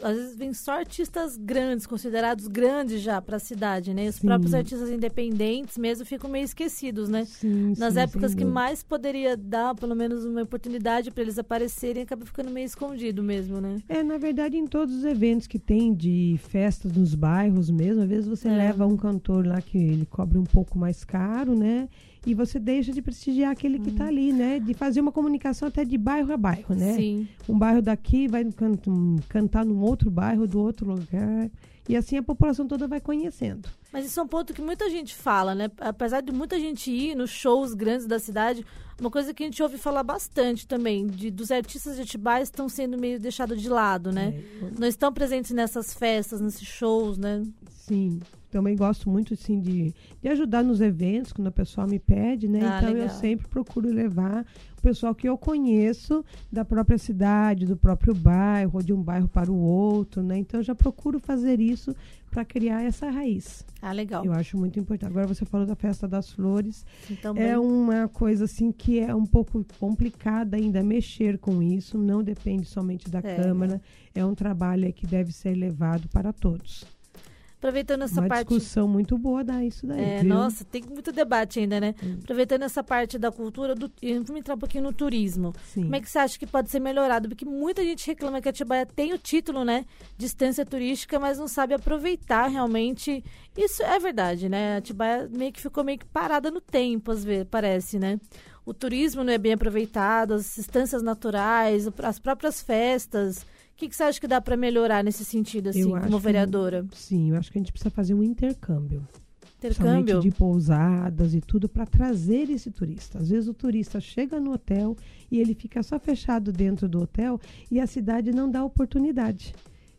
às vezes vem só artistas grandes, considerados grandes já para a cidade, né? Os sim. próprios artistas independentes mesmo ficam meio esquecidos, né? Sim, Nas sim, épocas que mais poderia dar, pelo menos, uma oportunidade para eles aparecerem, acaba ficando meio escondido mesmo, né? É, na verdade, em todos os eventos que tem de festas nos bairros mesmo, às vezes você é. leva um cantor lá que ele cobre um pouco mais caro, né? E você deixa de prestigiar aquele que está ali, né? De fazer uma comunicação até de bairro a bairro, né? Sim. Um bairro daqui vai can cantar num outro bairro do outro lugar. E assim a população toda vai conhecendo. Mas isso é um ponto que muita gente fala, né? Apesar de muita gente ir nos shows grandes da cidade, uma coisa que a gente ouve falar bastante também, de, dos artistas de Atibaia estão sendo meio deixados de lado, né? É. Não estão presentes nessas festas, nesses shows, né? Sim também gosto muito assim de, de ajudar nos eventos quando a pessoa me pede, né? Ah, então legal. eu sempre procuro levar o pessoal que eu conheço da própria cidade, do próprio bairro, ou de um bairro para o outro, né? Então eu já procuro fazer isso para criar essa raiz. Ah, legal. Eu acho muito importante. Agora você falou da festa das flores. Então, é uma coisa assim que é um pouco complicada ainda mexer com isso, não depende somente da é. Câmara, é um trabalho que deve ser levado para todos. Aproveitando essa Uma parte. discussão muito boa dá isso daí. É, nossa, tem muito debate ainda, né? Hum. Aproveitando essa parte da cultura, do, vamos entrar um pouquinho no turismo. Sim. Como é que você acha que pode ser melhorado? Porque muita gente reclama que a Atibaia tem o título, né? Distância turística, mas não sabe aproveitar realmente. Isso é verdade, né? A Atibaia meio que ficou meio que parada no tempo, às vezes, parece, né? O turismo não é bem aproveitado, as instâncias naturais, as próprias festas que, que você acha que dá para melhorar nesse sentido, assim, como vereadora? Que, sim, eu acho que a gente precisa fazer um intercâmbio. Intercâmbio? de pousadas e tudo para trazer esse turista. Às vezes o turista chega no hotel e ele fica só fechado dentro do hotel e a cidade não dá oportunidade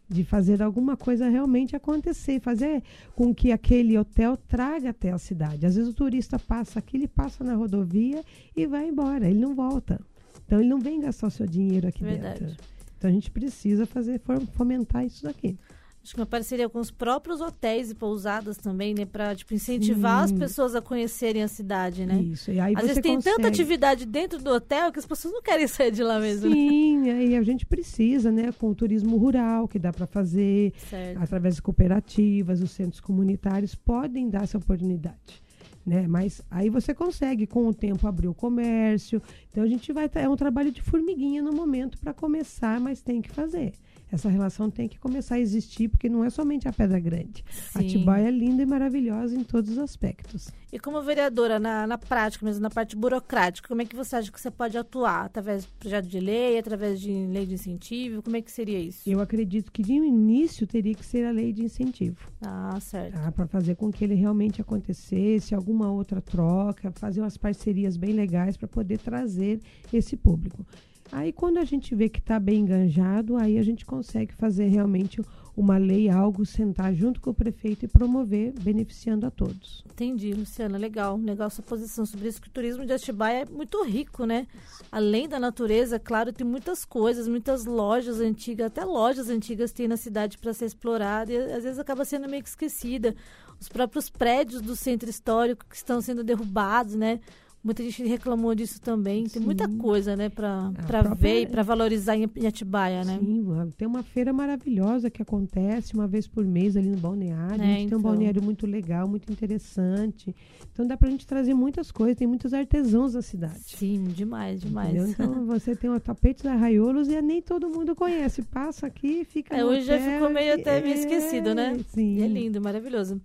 de fazer alguma coisa realmente acontecer, fazer com que aquele hotel traga até a cidade. Às vezes o turista passa aqui, ele passa na rodovia e vai embora, ele não volta. Então ele não vem gastar o seu dinheiro aqui Verdade. dentro. Então a gente precisa fazer fomentar isso daqui. Acho que uma parceria com os próprios hotéis e pousadas também, né? Para tipo, incentivar Sim. as pessoas a conhecerem a cidade, né? Isso. E aí Às você vezes tem consegue... tanta atividade dentro do hotel que as pessoas não querem sair de lá mesmo. Né? Sim, né? e a gente precisa, né? Com o turismo rural que dá para fazer, certo. através de cooperativas, os centros comunitários podem dar essa oportunidade né? Mas aí você consegue com o tempo abrir o comércio. Então a gente vai é um trabalho de formiguinha no momento para começar, mas tem que fazer. Essa relação tem que começar a existir, porque não é somente a Pedra Grande. Sim. Atibaia é linda e maravilhosa em todos os aspectos. E como vereadora, na, na prática, mesmo na parte burocrática, como é que você acha que você pode atuar? Através de projeto de lei, através de lei de incentivo? Como é que seria isso? Eu acredito que de início teria que ser a lei de incentivo. Ah, certo. Tá? Para fazer com que ele realmente acontecesse, alguma outra troca, fazer umas parcerias bem legais para poder trazer esse público. Aí quando a gente vê que está bem enganjado, aí a gente consegue fazer realmente uma lei, algo, sentar junto com o prefeito e promover, beneficiando a todos. Entendi, Luciana. Legal. Legal sua posição sobre isso, que o turismo de Atibaia é muito rico, né? Além da natureza, claro, tem muitas coisas, muitas lojas antigas, até lojas antigas tem na cidade para ser explorada e às vezes acaba sendo meio que esquecida. Os próprios prédios do centro histórico que estão sendo derrubados, né? Muita gente reclamou disso também. Tem muita Sim. coisa, né, para A para própria- ver e para valorizar em em Atibaia, né? Sim, tem uma feira maravilhosa que acontece uma vez por mês ali no balneário. É, a gente tem então. um balneário muito legal, muito interessante. Então dá pra gente trazer muitas coisas, tem muitos artesãos na cidade. Sim, demais, demais. Entendeu? Então você tem o tapetes arraiolos e nem todo mundo conhece. Passa aqui, fica É, hoje já ficou meio até meio esquecido, né? Sim. E é lindo, maravilhoso.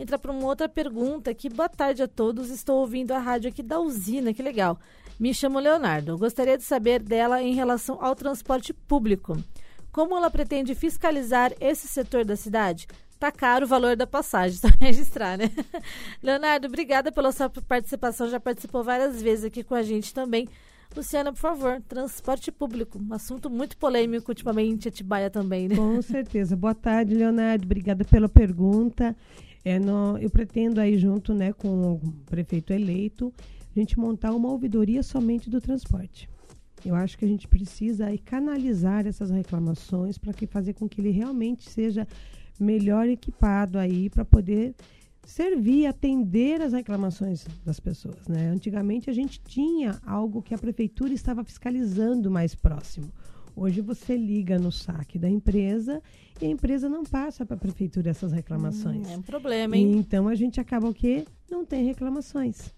Entrar para uma outra pergunta aqui. Boa tarde a todos. Estou ouvindo a rádio aqui da usina, que legal. Me chamo Leonardo. Gostaria de saber dela em relação ao transporte público. Como ela pretende fiscalizar esse setor da cidade? Tá caro o valor da passagem, só registrar, né? Leonardo, obrigada pela sua participação. Já participou várias vezes aqui com a gente também. Luciana, por favor, transporte público. Um assunto muito polêmico ultimamente, Atibaia também, né? Com certeza. Boa tarde, Leonardo. Obrigada pela pergunta. É, nó- eu pretendo aí junto né, com o prefeito eleito, a gente montar uma ouvidoria somente do transporte. Eu acho que a gente precisa aí canalizar essas reclamações para que fazer com que ele realmente seja melhor equipado aí para poder servir, atender as reclamações das pessoas, né? Antigamente a gente tinha algo que a prefeitura estava fiscalizando mais próximo. Hoje você liga no saque da empresa e a empresa não passa para a prefeitura essas reclamações. É um problema, hein? Então a gente acaba o quê? Não tem reclamações.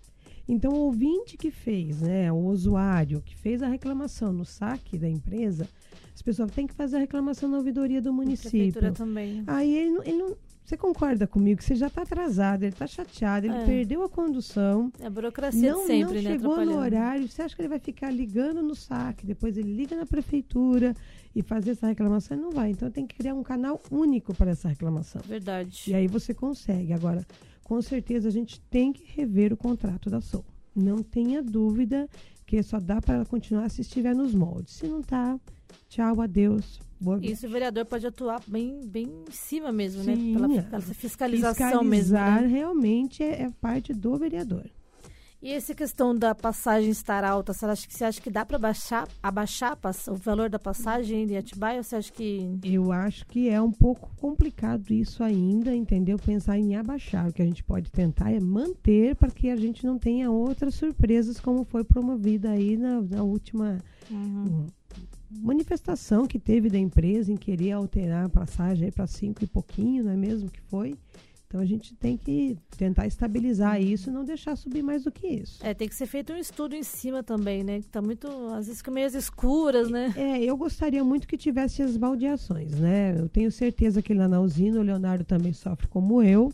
Então o ouvinte que fez, né, o usuário que fez a reclamação no saque da empresa, as pessoas têm que fazer a reclamação na ouvidoria do A município. prefeitura também. Aí ele ele não- você concorda comigo que você já está atrasado, ele está chateado, ele É. perdeu a condução, É a burocracia não, sempre, não né? chegou no horário. Você acha que ele vai ficar ligando no saque, depois ele liga na prefeitura e fazer essa reclamação? Ele não vai. Então tem que criar um canal único para essa reclamação. Verdade. E aí você consegue. Agora, com certeza a gente tem que rever o contrato da SOU. Não tenha dúvida que só dá para ela continuar se estiver nos moldes. Se não tá, tchau, adeus. Boa. Isso o vereador pode atuar bem, bem em cima mesmo, né? Sim, Pela, é. pela fiscalização mesmo. Fiscalizar né? realmente é, é parte do vereador. E essa questão da passagem estar alta, você acha que, você acha que dá para baixar, abaixar o valor da passagem de Atibaia? Ou você acha que. Eu acho que é um pouco complicado isso ainda, entendeu? Pensar em abaixar. O que a gente pode tentar é manter para que a gente não tenha outras surpresas, como foi promovida aí na, na última hum, manifestação que teve da empresa em querer alterar a passagem para cinco e pouquinho, não é mesmo que foi? Então a gente tem que tentar estabilizar isso e não deixar subir mais do que isso. É, tem que ser feito um estudo em cima também, né? Que tá muito. Às vezes meio às escuras, né? É, eu gostaria muito que tivesse as baldeações, né? Eu tenho certeza que lá na usina o Leonardo também sofre como eu,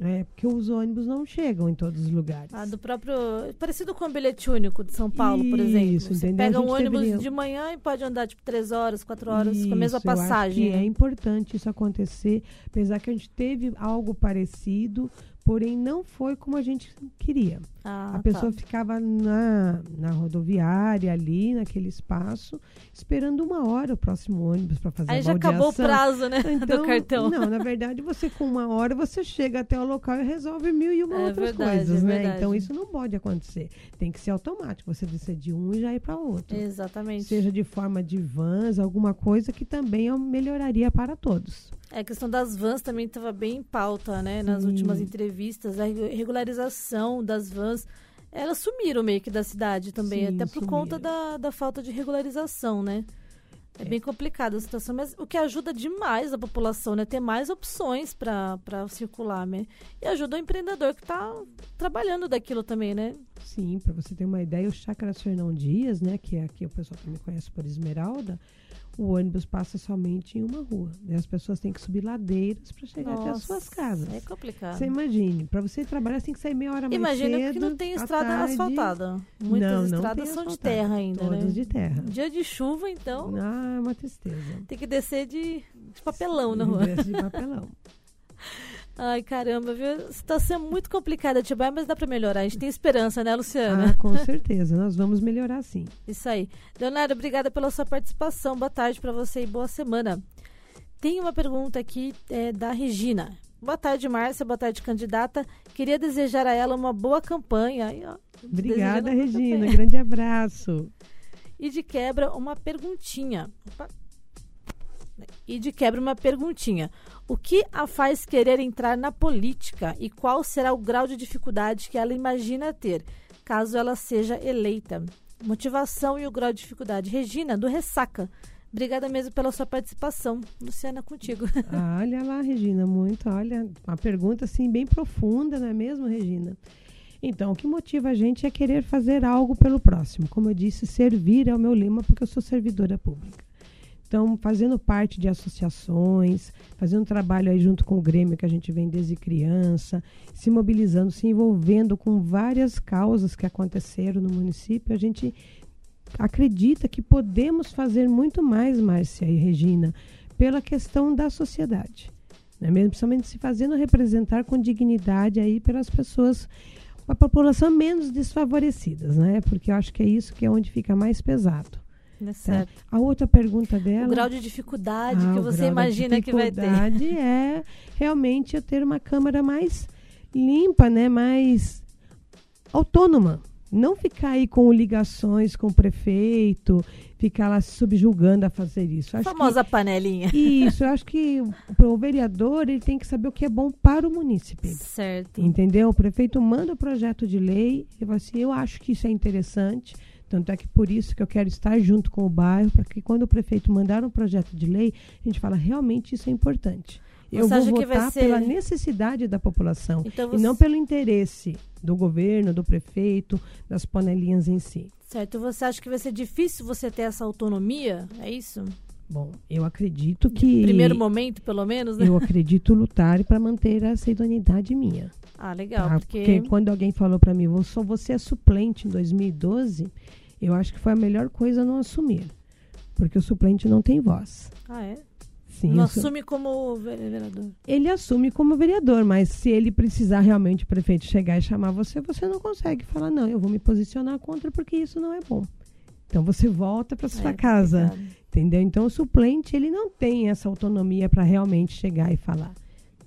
né? Porque os ônibus não chegam em todos os lugares. Ah, do próprio. Parecido com o bilhete único de São Paulo, por exemplo. Isso, Você entendeu? pega um ônibus deveria- de manhã e pode andar tipo três horas, quatro horas, com a mesma Isso, eu acho passagem. que né? é importante isso acontecer, apesar que a gente teve algo parecido, porém não foi como a gente queria. Ah, a pessoa tá. ficava na, na rodoviária ali, naquele espaço, esperando uma hora o próximo ônibus para fazer Aí a já acabou o baldeação. prazo, né? Então, do cartão. Não, na verdade, você com uma hora você chega até o local e resolve mil e uma É outras verdade, coisas, é né? Então isso não pode acontecer. Tem que ser automático. Você descer de um e já ir para outro. Exatamente. Seja de forma de vans, alguma coisa que também melhoraria para todos. É, a questão das vans também estava bem em pauta, né? Nas Sim. últimas entrevistas, a regu- regularização das vans. Elas sumiram meio que da cidade também, Sim, até por conta sumiram. da, da falta de regularização, né? É, bem complicada a situação, mas o que ajuda demais a população, né? Ter mais opções para circular, né? E ajuda o empreendedor que está trabalhando daquilo também, né? Sim, para você ter uma ideia, o Chácara Fernão Dias, né, que é aqui o pessoal também conhece por Esmeralda, o ônibus passa somente em uma rua. E as pessoas têm que subir ladeiras para chegar até as suas casas. É complicado. Você imagine, para você trabalhar, você tem que sair meia hora mais Imagina cedo. que não tem estrada tarde. asfaltada. Muitas Não, não estradas são de asfaltada. terra ainda, Todas né? de terra. Dia de chuva, então, Ah, é uma tristeza. tem que descer de, de papelão na rua. Desce de papelão. Ai, caramba, viu? A situação é muito complicada, Atibaia, mas dá pra melhorar. A gente tem esperança, né, Luciana? Ah, com certeza, nós vamos melhorar sim. Isso aí. Leonardo, obrigada pela sua participação. Boa tarde pra você e boa semana. Tem uma pergunta aqui é, da Regina. Boa tarde, Márcia. Boa tarde, candidata. Queria desejar a ela uma boa campanha. Aí, ó, Obrigada, Regina. campanha. Grande abraço. E de quebra, uma perguntinha. Opa. E de quebra, uma perguntinha. O que a faz querer entrar na política e qual será o grau de dificuldade que ela imagina ter, caso ela seja eleita? Motivação e o grau de dificuldade. Regina, do Ressaca. Obrigada mesmo pela sua participação. Luciana, contigo. Olha lá, Regina, muito. Olha, uma pergunta assim bem profunda, não é mesmo, Regina? Então, o que motiva a gente é querer fazer algo pelo próximo. Como eu disse, servir é o meu lema porque eu sou servidora pública. Então, fazendo parte de associações, fazendo trabalho aí junto com o Grêmio que a gente vem desde criança, se mobilizando, se envolvendo com várias causas que aconteceram no município, a gente acredita que podemos fazer muito mais, Márcia e Regina, pela questão da sociedade. Né? Mesmo, principalmente se fazendo representar com dignidade aí pelas pessoas, a população menos desfavorecidas, né? Porque eu acho que é isso que é onde fica mais pesado. Tá? certo. A outra pergunta dela. O grau de dificuldade Ah, que você imagina que vai ter. dificuldade é realmente eu ter uma Câmara mais limpa, né? mais autônoma. Não ficar aí com ligações com o prefeito, ficar lá se subjugando a fazer isso. Acho que- Famosa panelinha. isso, eu acho que o, vereador ele tem que saber o que é bom para o munícipe. Certo. Entendeu? O prefeito manda o projeto de lei e fala assim, eu acho que isso é interessante. Tanto é que por isso que eu quero estar junto com o bairro, para que quando o prefeito mandar um projeto de lei, a gente fala, realmente isso é importante. Eu Você vou votar ser- pela necessidade da população Então e você- não pelo interesse do governo, do prefeito, das panelinhas em si. Certo. Você acha que vai ser difícil você ter essa autonomia? É isso? Bom, eu acredito que... Primeiro momento, pelo menos, né? Eu acredito lutar para manter essa idoneidade minha. Ah, legal. tá? porque... quando alguém falou para mim, "Vou- só você é suplente em 2012, eu acho que foi a melhor coisa não assumir. Porque o suplente não tem voz. Ah, é? Sim, Não assume como ve- vereador. ele assume como vereador, mas se ele precisar realmente o prefeito chegar e chamar você, você não consegue falar, não, eu vou me posicionar contra porque isso não é bom. Então você volta para sua É casa, complicado. entendeu? Então o suplente, ele não tem essa autonomia para realmente chegar e falar.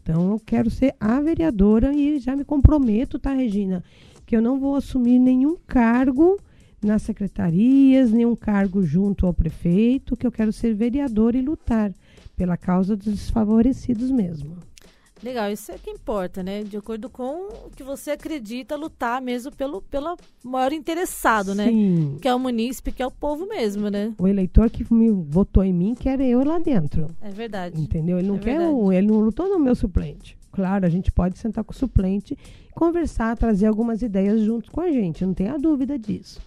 Então eu quero ser a vereadora e já me comprometo, tá, Regina, que eu não vou assumir nenhum cargo nas secretarias, nenhum cargo junto ao prefeito, que eu quero ser vereadora e lutar pela causa dos desfavorecidos mesmo. Legal, isso é que importa, né? De acordo com o que você acredita, lutar mesmo pelo, pelo maior interessado, né? Sim. Que é o munícipe, que é o povo mesmo, né? O eleitor que me votou em mim quer eu lá dentro. É verdade. Entendeu? Ele não É quer, o- ele não lutou no meu suplente. Claro, a gente pode sentar com o suplente, conversar, trazer algumas ideias junto com a gente, não tenha dúvida disso.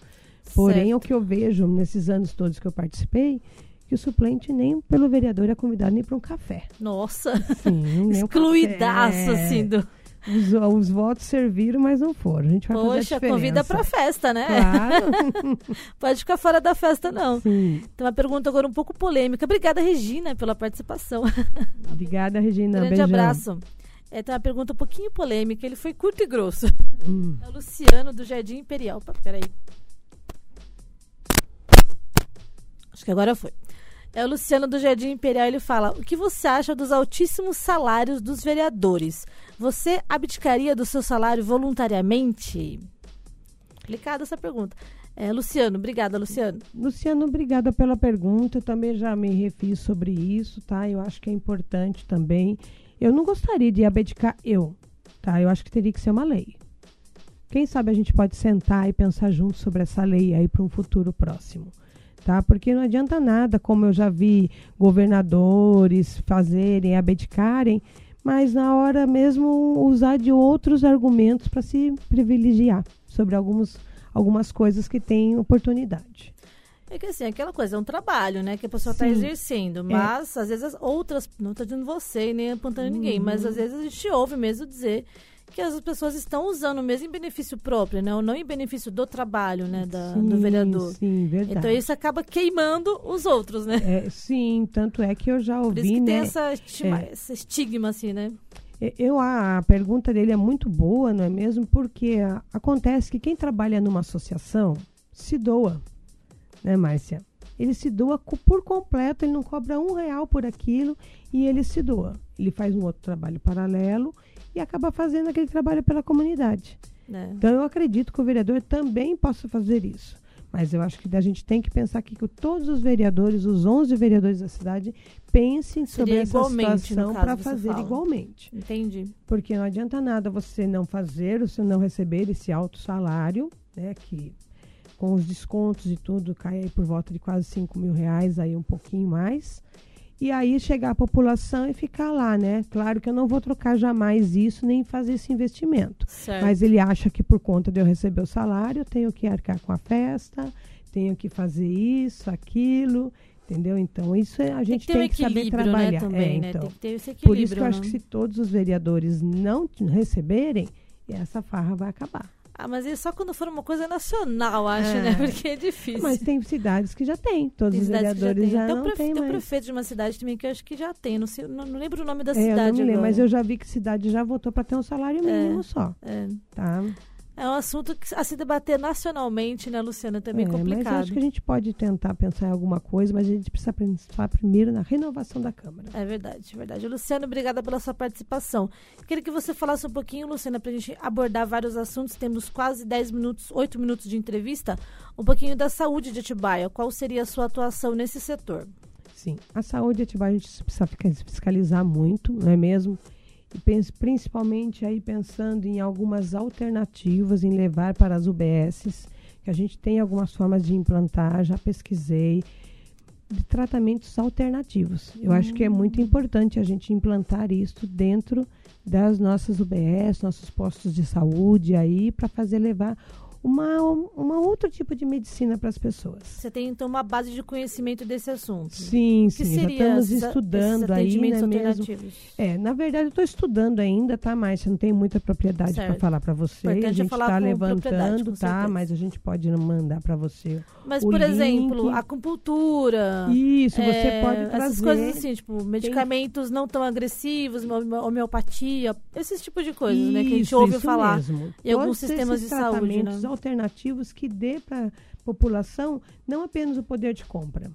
Porém, Certo. o que eu vejo nesses anos todos que eu participei, que o suplente nem pelo vereador é convidado nem para um café. Nossa, Sim, um excluidaço, assim, do... Os, os votos serviram, mas não foram. A gente vai Poxa, convida pra festa, né? Claro. Pode ficar fora da festa, não. Sim. Tem uma pergunta agora um pouco polêmica. Obrigada, Regina, pela participação. Obrigada, Regina. Grande Beijão. abraço. É, tem uma pergunta um pouquinho polêmica. Ele foi curto e grosso. Hum. É o Luciano, do Jardim Imperial. Peraí. Que agora foi. É o Luciano do Jardim Imperial. Ele fala: O que você acha dos altíssimos salários dos vereadores? Você abdicaria do seu salário voluntariamente? Complicada essa pergunta. É, Luciano, obrigada, Luciano. Luciano, obrigada pela pergunta. Eu também já me refiz sobre isso, tá? Eu acho que é importante também. Eu não gostaria de abdicar eu, tá? Eu acho que teria que ser uma lei. Quem sabe a gente pode sentar e pensar junto sobre essa lei aí para um futuro próximo, tá? Porque não adianta nada, como eu já vi governadores fazerem, abdicarem, mas na hora mesmo usar de outros argumentos para se privilegiar sobre alguns, algumas coisas que têm oportunidade. É que assim, aquela coisa, é um trabalho, né? Que a pessoa está exercendo. Mas, às vezes, as outras. Não estou dizendo você, nem apontando ninguém, mas Uhum. às vezes a gente ouve mesmo dizer que as pessoas estão usando mesmo em benefício próprio, né? Ou não em benefício do trabalho, né? Da, do Sim, vereador. Sim, verdade. Então isso acaba queimando os outros, né? É, sim, tanto é que eu já Por isso ouvi, que tem né? essa estima- É. esse estigma, assim, né? E- Eu, a, pergunta dele é muito boa, não é mesmo? Porque acontece que quem trabalha numa associação se doa, né, Márcia? Ele se doa por completo, ele não cobra um real por aquilo e ele se doa. Ele faz um outro trabalho paralelo e acaba fazendo aquele trabalho pela comunidade. É. Então eu acredito que o vereador também possa fazer isso. Mas eu acho que a gente tem que pensar aqui que todos os vereadores, os 11 vereadores da cidade, pensem sobre Seria essa igualmente, no situação para fazer fala. igualmente. Entendi. Porque não adianta nada você não fazer, você não receber esse alto salário, né? Que com os descontos e tudo cai aí por volta de quase 5 mil reais, aí um pouquinho mais. E aí chegar a população e ficar lá, né? Claro que eu não vou trocar jamais isso, nem fazer esse investimento. Certo. Mas ele acha que por conta de eu receber o salário, eu tenho que arcar com a festa, tenho que fazer isso, aquilo, entendeu? Então, isso é- a tem gente que ter um tem que saber equilíbrio, trabalhar. né, também, É, né? então. Tem que ter esse equilíbrio, Por isso que eu acho né? que se todos os vereadores não receberem, essa farra vai acabar. Ah, mas isso só quando for uma coisa nacional, acho, É. né? Porque é difícil. Mas tem cidades que já tem, todos Tem os já vereadores tem. já, Tem o não tem tem mais. prefeito de uma cidade também que eu acho que já tem. Não, sei, não, não lembro o nome da É, eu não cidade lembro, mas eu já vi que cidade já votou para ter um salário mínimo só, É, tá? É um assunto que a se debater nacionalmente, né, Luciana? Também é, É, Mas eu complicado. acho que a gente pode tentar pensar em alguma coisa, mas a gente precisa pensar primeiro na renovação da Câmara. É verdade, é verdade. Luciano, obrigada pela sua participação. Queria que você falasse um pouquinho, Luciana, para a gente abordar vários assuntos. Temos quase 10 minutos, 8 minutos de entrevista. Um pouquinho da saúde de Atibaia. Qual seria a sua atuação nesse setor? Sim, a saúde ativar a gente precisa fiscalizar muito, não é mesmo? Principalmente aí pensando em algumas alternativas, em levar para as UBSs, que a gente tem algumas formas de implantar, já pesquisei, de tratamentos alternativos. Eu acho que é muito importante a gente implantar isso dentro das nossas UBS, nossos postos de saúde aí, para fazer levar uma, uma outro tipo de medicina para as pessoas. Você tem, então, uma base de conhecimento desse assunto. Sim, que sim, estamos esses, estudando aí, né, mesmo? É, na verdade eu estou estudando ainda, tá, Márcia? Não tenho muita propriedade para falar para você. Importante a é gente está levantando, tá? Mas a gente pode mandar para você. Mas, por link- exemplo, acupuntura. Isso, você é, pode trazer. Essas coisas assim, tipo, medicamentos não tão agressivos, home- homeopatia, esses tipos de coisas, né? Que a gente Isso, ouve isso falar. mesmo. em alguns sistemas de saúde, né? Alternativos que dê para a população não apenas o poder de compra,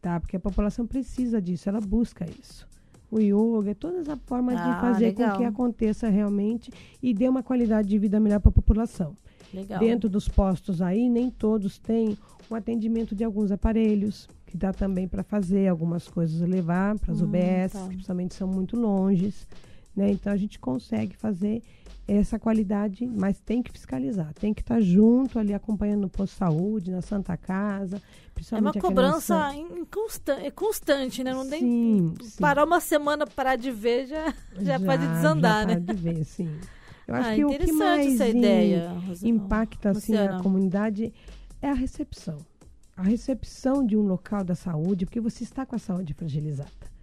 tá? Porque a população precisa disso, ela busca isso. O yoga, toda a forma Ah, de fazer legal. com que aconteça realmente e dê uma qualidade de vida melhor para a população. Legal. Dentro dos postos aí, nem todos têm o atendimento de alguns aparelhos, que dá também para fazer algumas coisas, levar para as Hum, UBS, tá. que principalmente são muito longes. Né? Então a gente consegue fazer essa qualidade, mas tem que fiscalizar, tem que estar junto ali acompanhando o posto de saúde, na Santa Casa, É uma cobrança inconstante, é constante, né? Não tem Sim, sim. parar uma semana parar de ver já, já, pode desandar, já né? Pode ver, sim. Eu acho ah, que o que mais ideia. Impacta assim Luciana. a comunidade é a recepção. A recepção de um local da saúde, porque você está com a saúde fragilizada.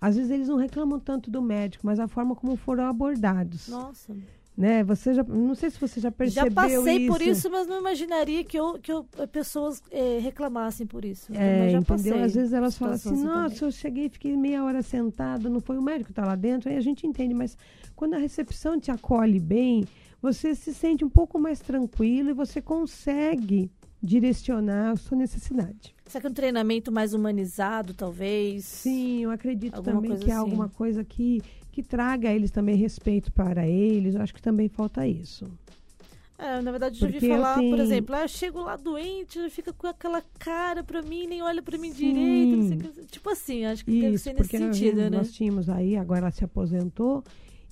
Às vezes eles não reclamam tanto do médico, mas a forma como foram abordados, Nossa. né? Você já, não sei se você já percebeu Já passei isso. por isso, mas não imaginaria que, eu, que eu, pessoas eh, reclamassem por isso. É, já entendeu? passei Às vezes elas falam assim, nossa, eu cheguei e fiquei meia hora sentada, não foi o médico que está lá dentro, aí a gente entende, mas quando a recepção te acolhe bem, você se sente um pouco mais tranquilo e você consegue direcionar a sua necessidade. Será que é um treinamento mais humanizado, talvez? Sim, eu acredito Alguma também que é assim. alguma coisa que, que traga a eles também respeito para eles. Eu acho que também falta isso. É, na verdade, eu já ouvi falar, por tenho- exemplo, ah, eu chego lá doente, fica com aquela cara pra mim, nem olha pra mim Sim. direito. Sei. Tipo assim, acho que deve Isso, ser nesse nós, sentido, né? nós tínhamos aí, agora ela se aposentou,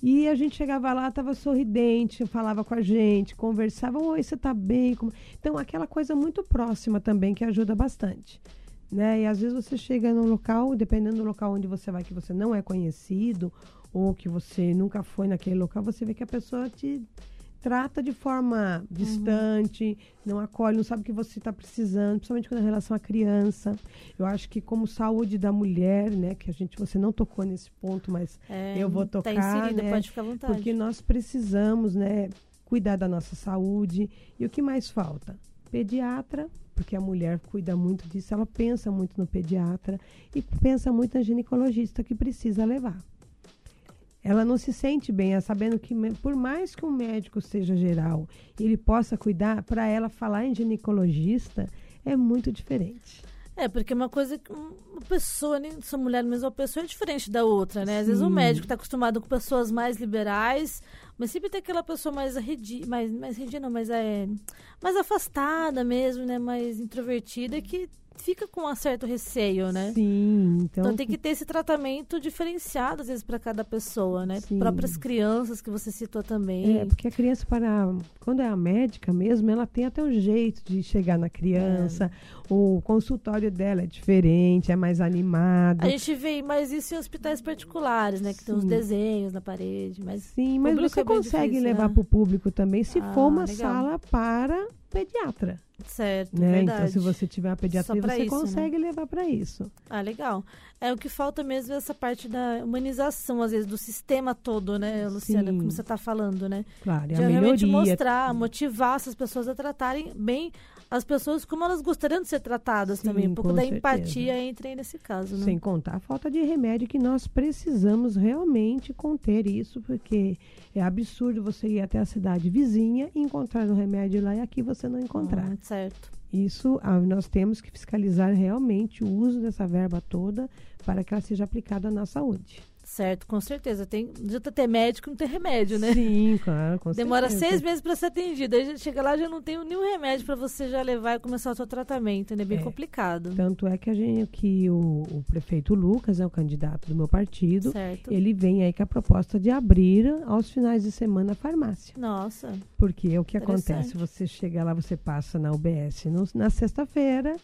e a gente chegava lá, estava sorridente, falava com a gente, conversava, oi, você está bem? Como-" Então, aquela coisa muito próxima também que ajuda bastante. Né? E às vezes você chega num local, dependendo do local onde você vai, que você não é conhecido, ou que você nunca foi naquele local, você vê que a pessoa te trata de forma distante, não acolhe, não sabe o que você está precisando, principalmente quando é relação à criança. Eu acho que como saúde da mulher, né, que a gente você não tocou nesse ponto, mas É, eu vou tá tocar, inserido, né, pode ficar à vontade. porque nós precisamos, né, cuidar da nossa saúde. E o que mais falta? Pediatra, porque a mulher cuida muito disso, ela pensa muito no pediatra e pensa muito na ginecologista que precisa levar. Ela não se sente bem, é sabendo que por mais que um médico seja geral, ele possa cuidar, para ela falar em ginecologista é muito diferente. É, porque uma coisa que um- uma pessoa, nem sua mulher, mas uma pessoa é diferente da outra, né? Às vezes o Sim. médico está acostumado com pessoas mais liberais, mas sempre tem aquela pessoa mais arredia, mais, mais arredia não, mas é mais afastada mesmo, né? Mais introvertida, que fica com um certo receio, né? Sim, então, Então tem que ter esse tratamento diferenciado, às vezes, para cada pessoa, né? Sim. Próprias crianças que você citou também. É, porque a criança, para quando é a médica mesmo, ela tem até um jeito de chegar na criança. O consultório dela é diferente, é mais animado. A gente vê mais isso em hospitais particulares, né? Que tem os Sim. desenhos na parede, mas Sim, mas você é consegue difícil, levar né? para o público também se Ah, for uma legal. sala para pediatra. certo, Né? verdade. Então, se você tiver uma pediatria, você isso, né? consegue levar para isso. Ah, legal. É o que falta mesmo é essa parte da humanização, às vezes, do sistema todo, né, Luciana? Sim. Como você está falando, né? Claro, é De a realmente melhoria. mostrar, motivar essas pessoas a tratarem bem as pessoas como elas gostariam de ser tratadas Sim, também. Um pouco da certeza. empatia entra aí nesse caso, né? Sem contar a falta de remédio que nós precisamos realmente conter isso, porque é absurdo você ir até a cidade vizinha e encontrar um remédio lá e aqui você não encontrar. Hum, certo. Isso ah, nós temos que fiscalizar realmente o uso dessa verba toda para que ela seja aplicada na saúde. Certo, com certeza. Tem, não adianta ter médico, não tem remédio, né? Sim, claro, com Demora certeza. seis meses para ser atendido. Aí já chega lá já não tem nenhum remédio para você já levar e começar o seu tratamento. né? É bem É. complicado. Tanto é que a gente, que o, o prefeito Lucas é o candidato do meu partido. Certo. Ele vem aí com a proposta de abrir aos finais de semana a farmácia. Nossa, Porque o que acontece? Você chega lá, você passa na UBS no- na sexta-feira,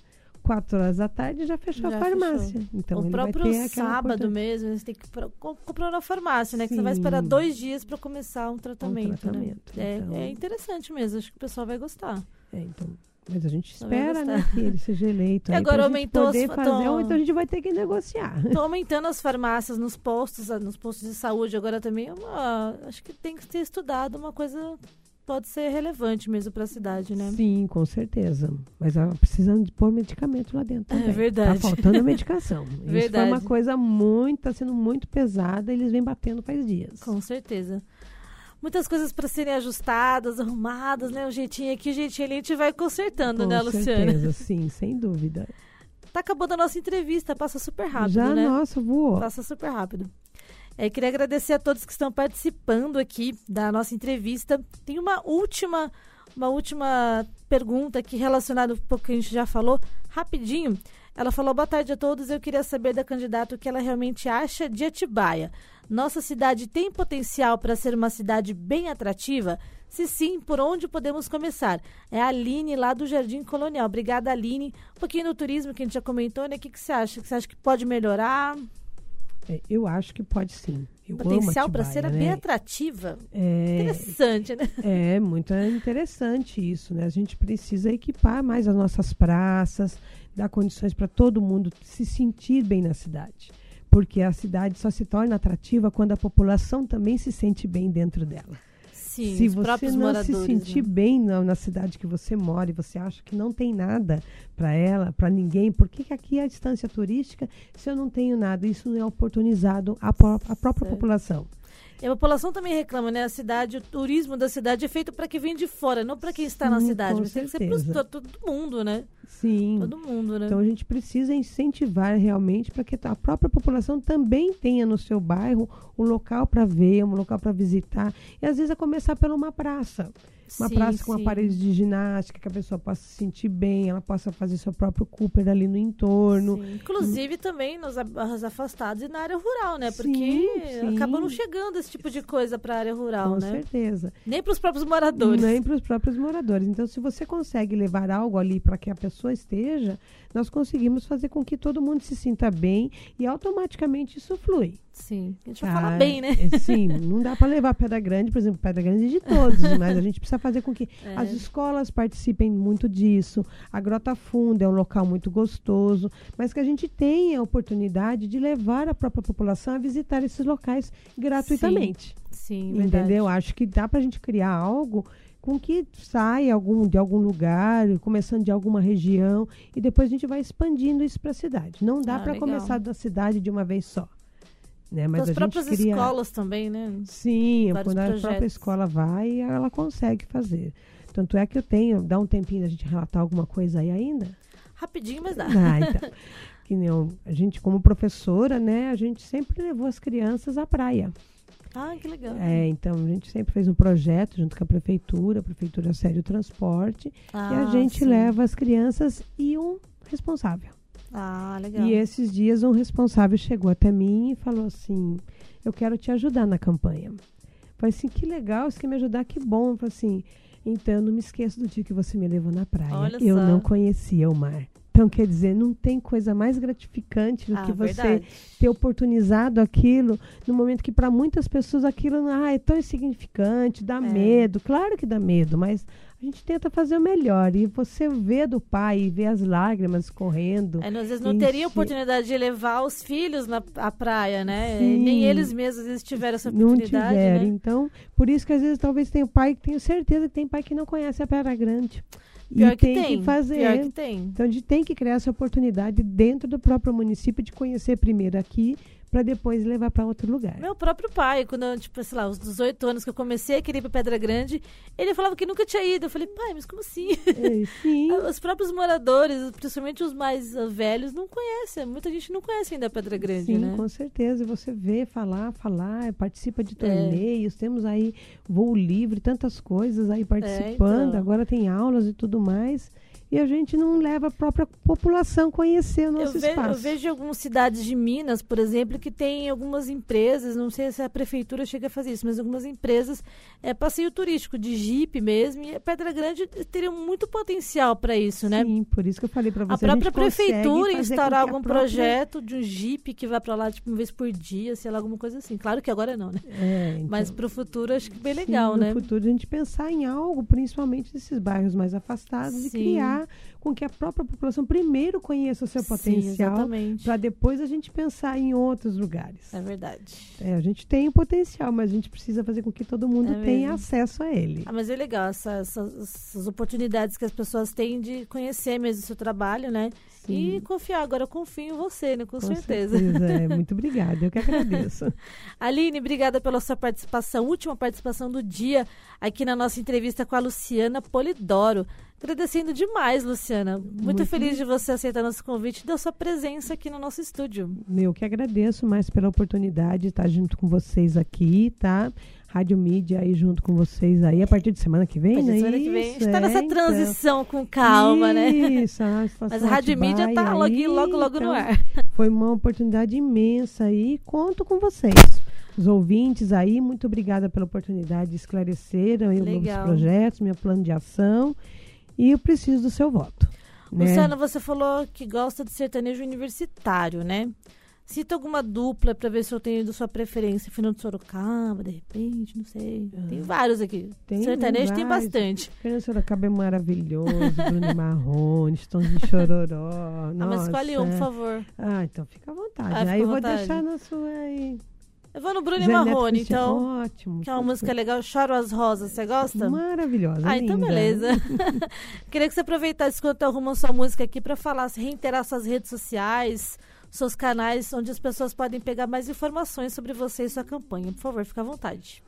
quatro horas da tarde já fechou Já a farmácia. Então o próprio sábado mesmo, você tem que comprar na farmácia, né? Que você vai esperar Sim. dois dias para começar um tratamento. tratamento, Né? É, então. é interessante mesmo, acho que o pessoal vai gostar. É, então, mas a gente vai espera, né, que ele seja eleito. E agora aumentou as poder fa- fazer, então a gente vai ter que negociar. Estão aumentando as farmácias nos postos, nos postos de saúde agora também. É uma, acho que tem que ser estudado uma coisa pode ser relevante mesmo para a cidade, né? Sim, com certeza. Mas ela precisando de pôr medicamento lá dentro É também. verdade. Tá faltando a medicação. Isso foi Verdade. uma coisa muito, tá sendo muito pesada, eles vêm batendo faz dias. Com certeza. Muitas coisas para serem ajustadas, arrumadas, né? O jeitinho aqui, o jeitinho ali, a gente vai consertando, com né, Luciana? certeza, sim, sem dúvida. Tá acabando a nossa entrevista, passa super rápido, Já, né? nossa, voou. Passa super rápido. É, queria agradecer a todos que estão participando aqui da nossa entrevista. Tem uma última, uma última pergunta aqui relacionada um pouco que a gente já falou, rapidinho. Ela falou: boa tarde a todos. Eu queria saber da candidata o que ela realmente acha de Atibaia. Nossa cidade tem potencial para ser uma cidade bem atrativa? Se sim, por onde podemos começar? É a Aline, lá do Jardim Colonial. Obrigada, Aline. Um pouquinho do turismo que a gente já comentou, né? O que, que você acha? Você acha que pode melhorar? É, eu acho que pode sim. Eu potencial para ser Atibaia, bem né? atrativa. É, Interessante, né? é muito interessante isso, né? A gente precisa equipar mais as nossas praças, dar condições para todo mundo se sentir bem na cidade. Porque a cidade só se torna atrativa quando a população também se sente bem dentro dela. Sim, se você não se sentir né? bem na, na cidade que você mora e você acha que não tem nada para ela, para ninguém, por que, que aqui é a distância turística se eu não tenho nada? Isso não é oportunizado à, pró- à própria Certo. população. E a população também reclama, né? A cidade, o turismo da cidade é feito para quem vem de fora, não para quem está na Sim, cidade. com Mas tem que ser certeza. para todo mundo, né? Sim. Todo mundo, né? Então a gente precisa incentivar realmente para que a própria população também tenha no seu bairro um local para ver, um local para visitar. E às vezes é começar por uma praça. Uma Sim, praça com sim. aparelhos de ginástica, que a pessoa possa se sentir bem, ela possa fazer seu próprio Cooper ali no entorno. Sim. Inclusive também nos afastados e na área rural, né? Porque sim. acaba não chegando esse tipo de coisa para a área rural, com né? certeza. Nem para os próprios moradores. Nem para os próprios moradores. Então, se você consegue levar algo ali para que a pessoa esteja, nós conseguimos fazer com que todo mundo se sinta bem e automaticamente isso flui. Sim. A gente Tá? falar bem, né? É, Sim, não dá para levar Pedra Grande, por exemplo, Pedra Grande é de todos, mas a gente precisa fazer com que É. as escolas participem muito disso. A Grota Funda é um local muito gostoso, mas que a gente tenha a oportunidade de levar a própria população a visitar esses locais gratuitamente. Sim, verdade. Entendeu? Acho que dá para a gente criar algo com que saia algum, de algum lugar, começando de alguma região, e depois a gente vai expandindo isso para a cidade. Não dá Ah, para começar da cidade de uma vez só. Né? Mas Das a próprias cria... escolas também, né? Sim, Vários quando a própria projetos. escola vai, ela consegue fazer. Tanto é que eu tenho, dá um tempinho da gente relatar alguma coisa aí ainda? Rapidinho, mas dá. Ah, então. que nem eu- a gente, como professora, né, a gente sempre levou as crianças à praia. Ah, que legal. É, então a gente sempre fez um projeto junto com a prefeitura, a prefeitura cede o transporte, e a Ah, gente sim. leva as crianças e um responsável. Ah, legal. E esses dias um responsável chegou até mim e falou assim: Eu quero te ajudar na campanha. Falei assim: Que legal, você quer me ajudar, que bom. Falei assim: Então não me esqueço do dia que você me levou na praia. Olha eu só. não conhecia o mar. Então, quer dizer, não tem coisa mais gratificante do ah, que você verdade. ter oportunizado aquilo no momento que para muitas pessoas aquilo ah, é tão insignificante, dá É. medo. Claro que dá medo, mas a gente tenta fazer o melhor. E você vê do pai e vê as lágrimas correndo. É, às vezes não Enche- teria oportunidade de levar os filhos na à praia, né? Nem eles mesmos às vezes tiveram essa não oportunidade, tiveram. né? Então, por isso que às vezes talvez tenha pai, tenho certeza que tem pai que não conhece a Pedra Grande. Pior e que tem, tem. que fazer. Pior que tem. Então a gente tem que criar essa oportunidade dentro do próprio município de conhecer primeiro aqui para depois levar para outro lugar. Meu próprio pai, quando eu, tipo, sei lá, os 18 anos que eu comecei a querer ir pra Pedra Grande, ele falava que nunca tinha ido. Eu falei, pai, mas como assim? É, sim. Os próprios moradores, principalmente os mais ah, velhos, não conhecem. Muita gente não conhece ainda a Pedra Grande, Sim, né? com certeza. Você vê, falar, falar, participa É. de torneios, temos aí voo livre, tantas coisas aí participando, então. agora tem aulas e tudo mais. E a gente não leva a própria população a conhecer o nosso Eu, ve- eu espaço. vejo algumas cidades de Minas, por exemplo, que tem algumas empresas, não sei se a prefeitura chega a fazer isso, mas algumas empresas é passeio turístico de Jeep mesmo, e a Pedra Grande teria muito potencial para isso, né? Sim, por isso que eu falei para você. A própria consegue prefeitura instaurar a algum própria- projeto de um Jeep que vá para lá tipo uma vez por dia, sei lá, alguma coisa assim. Claro que agora não, né? É, então, Mas para o futuro acho que bem sim, legal, no né? futuro a gente pensar em algo, principalmente nesses bairros mais afastados, e Sim. Criar com que a própria população primeiro conheça o seu potencial, para depois a gente pensar em outros lugares. É verdade. É, a gente tem o potencial, mas a gente precisa fazer com que todo mundo É tenha mesmo. acesso a ele. Ah, mas é legal essa- essas, essas oportunidades que as pessoas têm de conhecer mesmo o seu trabalho, né? Sim. E confiar. Agora eu confio em você, né? Com, Com certeza. é. Muito obrigada, eu que agradeço. Aline, obrigada pela sua participação, última participação do dia aqui na nossa entrevista com a Luciana Polidoro. Agradecendo demais, Luciana. Muito, Muito feliz de você aceitar nosso convite e da sua presença aqui no nosso estúdio. Eu que agradeço mais pela oportunidade de estar junto com vocês aqui, tá? Rádio Mídia aí junto com vocês aí a partir de semana que vem, né? semana que vem. A gente Isso, tá nessa é, então. transição com calma, né? Isso, a Mas a Rádio Mídia tá logo, aí, logo, logo no então, ar. Foi uma oportunidade imensa aí, conto com vocês. Os ouvintes aí, muito obrigada pela oportunidade de esclarecer aí os novos projetos, meu plano de ação e eu preciso do seu voto. né? Luciana, você falou que gosta de sertanejo universitário, né? Cita alguma dupla para ver se eu tenho da sua preferência. Fernando Sorocaba, de repente, não sei. Tem vários aqui. Ah. Tem sertanejo tem vários. bastante. Fernando Sorocaba é maravilhoso, Bruno Marrone, Tons de Chororó. Ah, mas escolhe um, por favor. Ah, então fica à vontade. Ah, aí eu vou vontade. deixar na sua aí. Eu vou no Bruno e Marrone, Cristiano. então. Ótimo. Que é uma música legal, Choro as Rosas. Você gosta? Maravilhosa. Ah, então linda. beleza. Queria que você aproveitasse enquanto arruma sua música aqui para falar, reiterar suas redes sociais, seus canais, onde as pessoas podem pegar mais informações sobre você e sua campanha. Por favor, fica à vontade.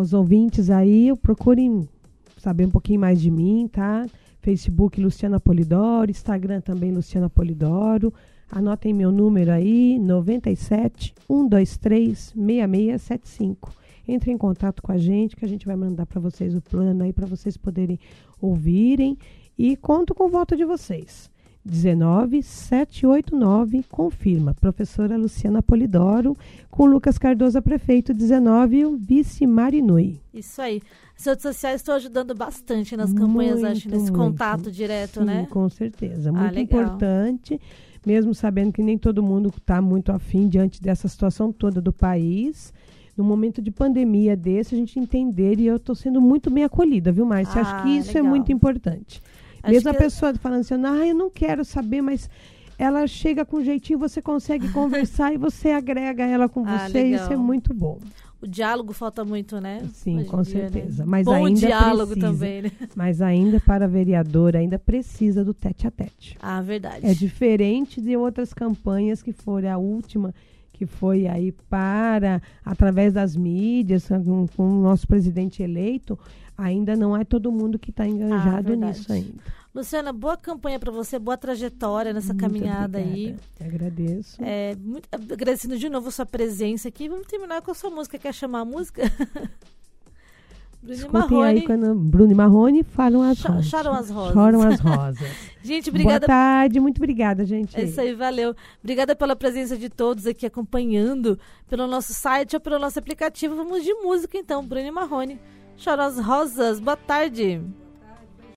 Os ouvintes aí, procurem saber um pouquinho mais de mim, tá? Facebook Luciana Polidoro, Instagram também Luciana Polidoro. Anotem meu número aí, 97 123 6675. Entre em contato com a gente, que a gente vai mandar para vocês o plano aí para vocês poderem ouvirem e conto com o voto de vocês. 19 789, confirma. Professora Luciana Polidoro, com Lucas Cardoso, prefeito. 19, o vice Marinui. Isso aí. As redes sociais estão ajudando bastante nas campanhas, Muito, acho, nesse muito. contato direto, Sim, né? Com certeza. Ah, Muito legal. Mesmo sabendo que nem todo mundo está muito afim diante dessa situação toda do país. No momento de pandemia desse, a gente entender, e eu estou sendo muito bem acolhida, viu, Márcia? Ah, Acho que isso legal. é muito importante. Acho mesmo a pessoa falando assim, ah, eu não quero saber, mas ela chega com jeitinho, você consegue conversar e você agrega ela com Ah, você, isso é legal. muito bom. O diálogo falta muito, né? Sim, com dia, né? certeza. Mas Bom ainda diálogo precisa. também, né? Mas ainda para a vereadora, ainda precisa do tete a tete. Ah, verdade. É diferente de outras campanhas que foram a última, que foi aí para, através das mídias, com, com o nosso presidente eleito, ainda não é todo mundo que está engajado Ah, nisso ainda. Luciana, boa campanha pra você, boa trajetória nessa Muito caminhada aí. obrigada. Eu agradeço. É, muito, agradecendo de novo a sua presença aqui. Vamos terminar com a sua música. Quer chamar a música? Bruno Escutem Marrone. aí quando Bruno e Marrone falam as Cho- rosas. choram as rosas. Choram as rosas. Gente, Boa obrigada. tarde, muito obrigada, gente. É isso aí, valeu. Obrigada pela presença de todos aqui acompanhando pelo nosso site ou pelo nosso aplicativo. Vamos de música então, Bruno e Marrone. Choram as rosas. Boa tarde.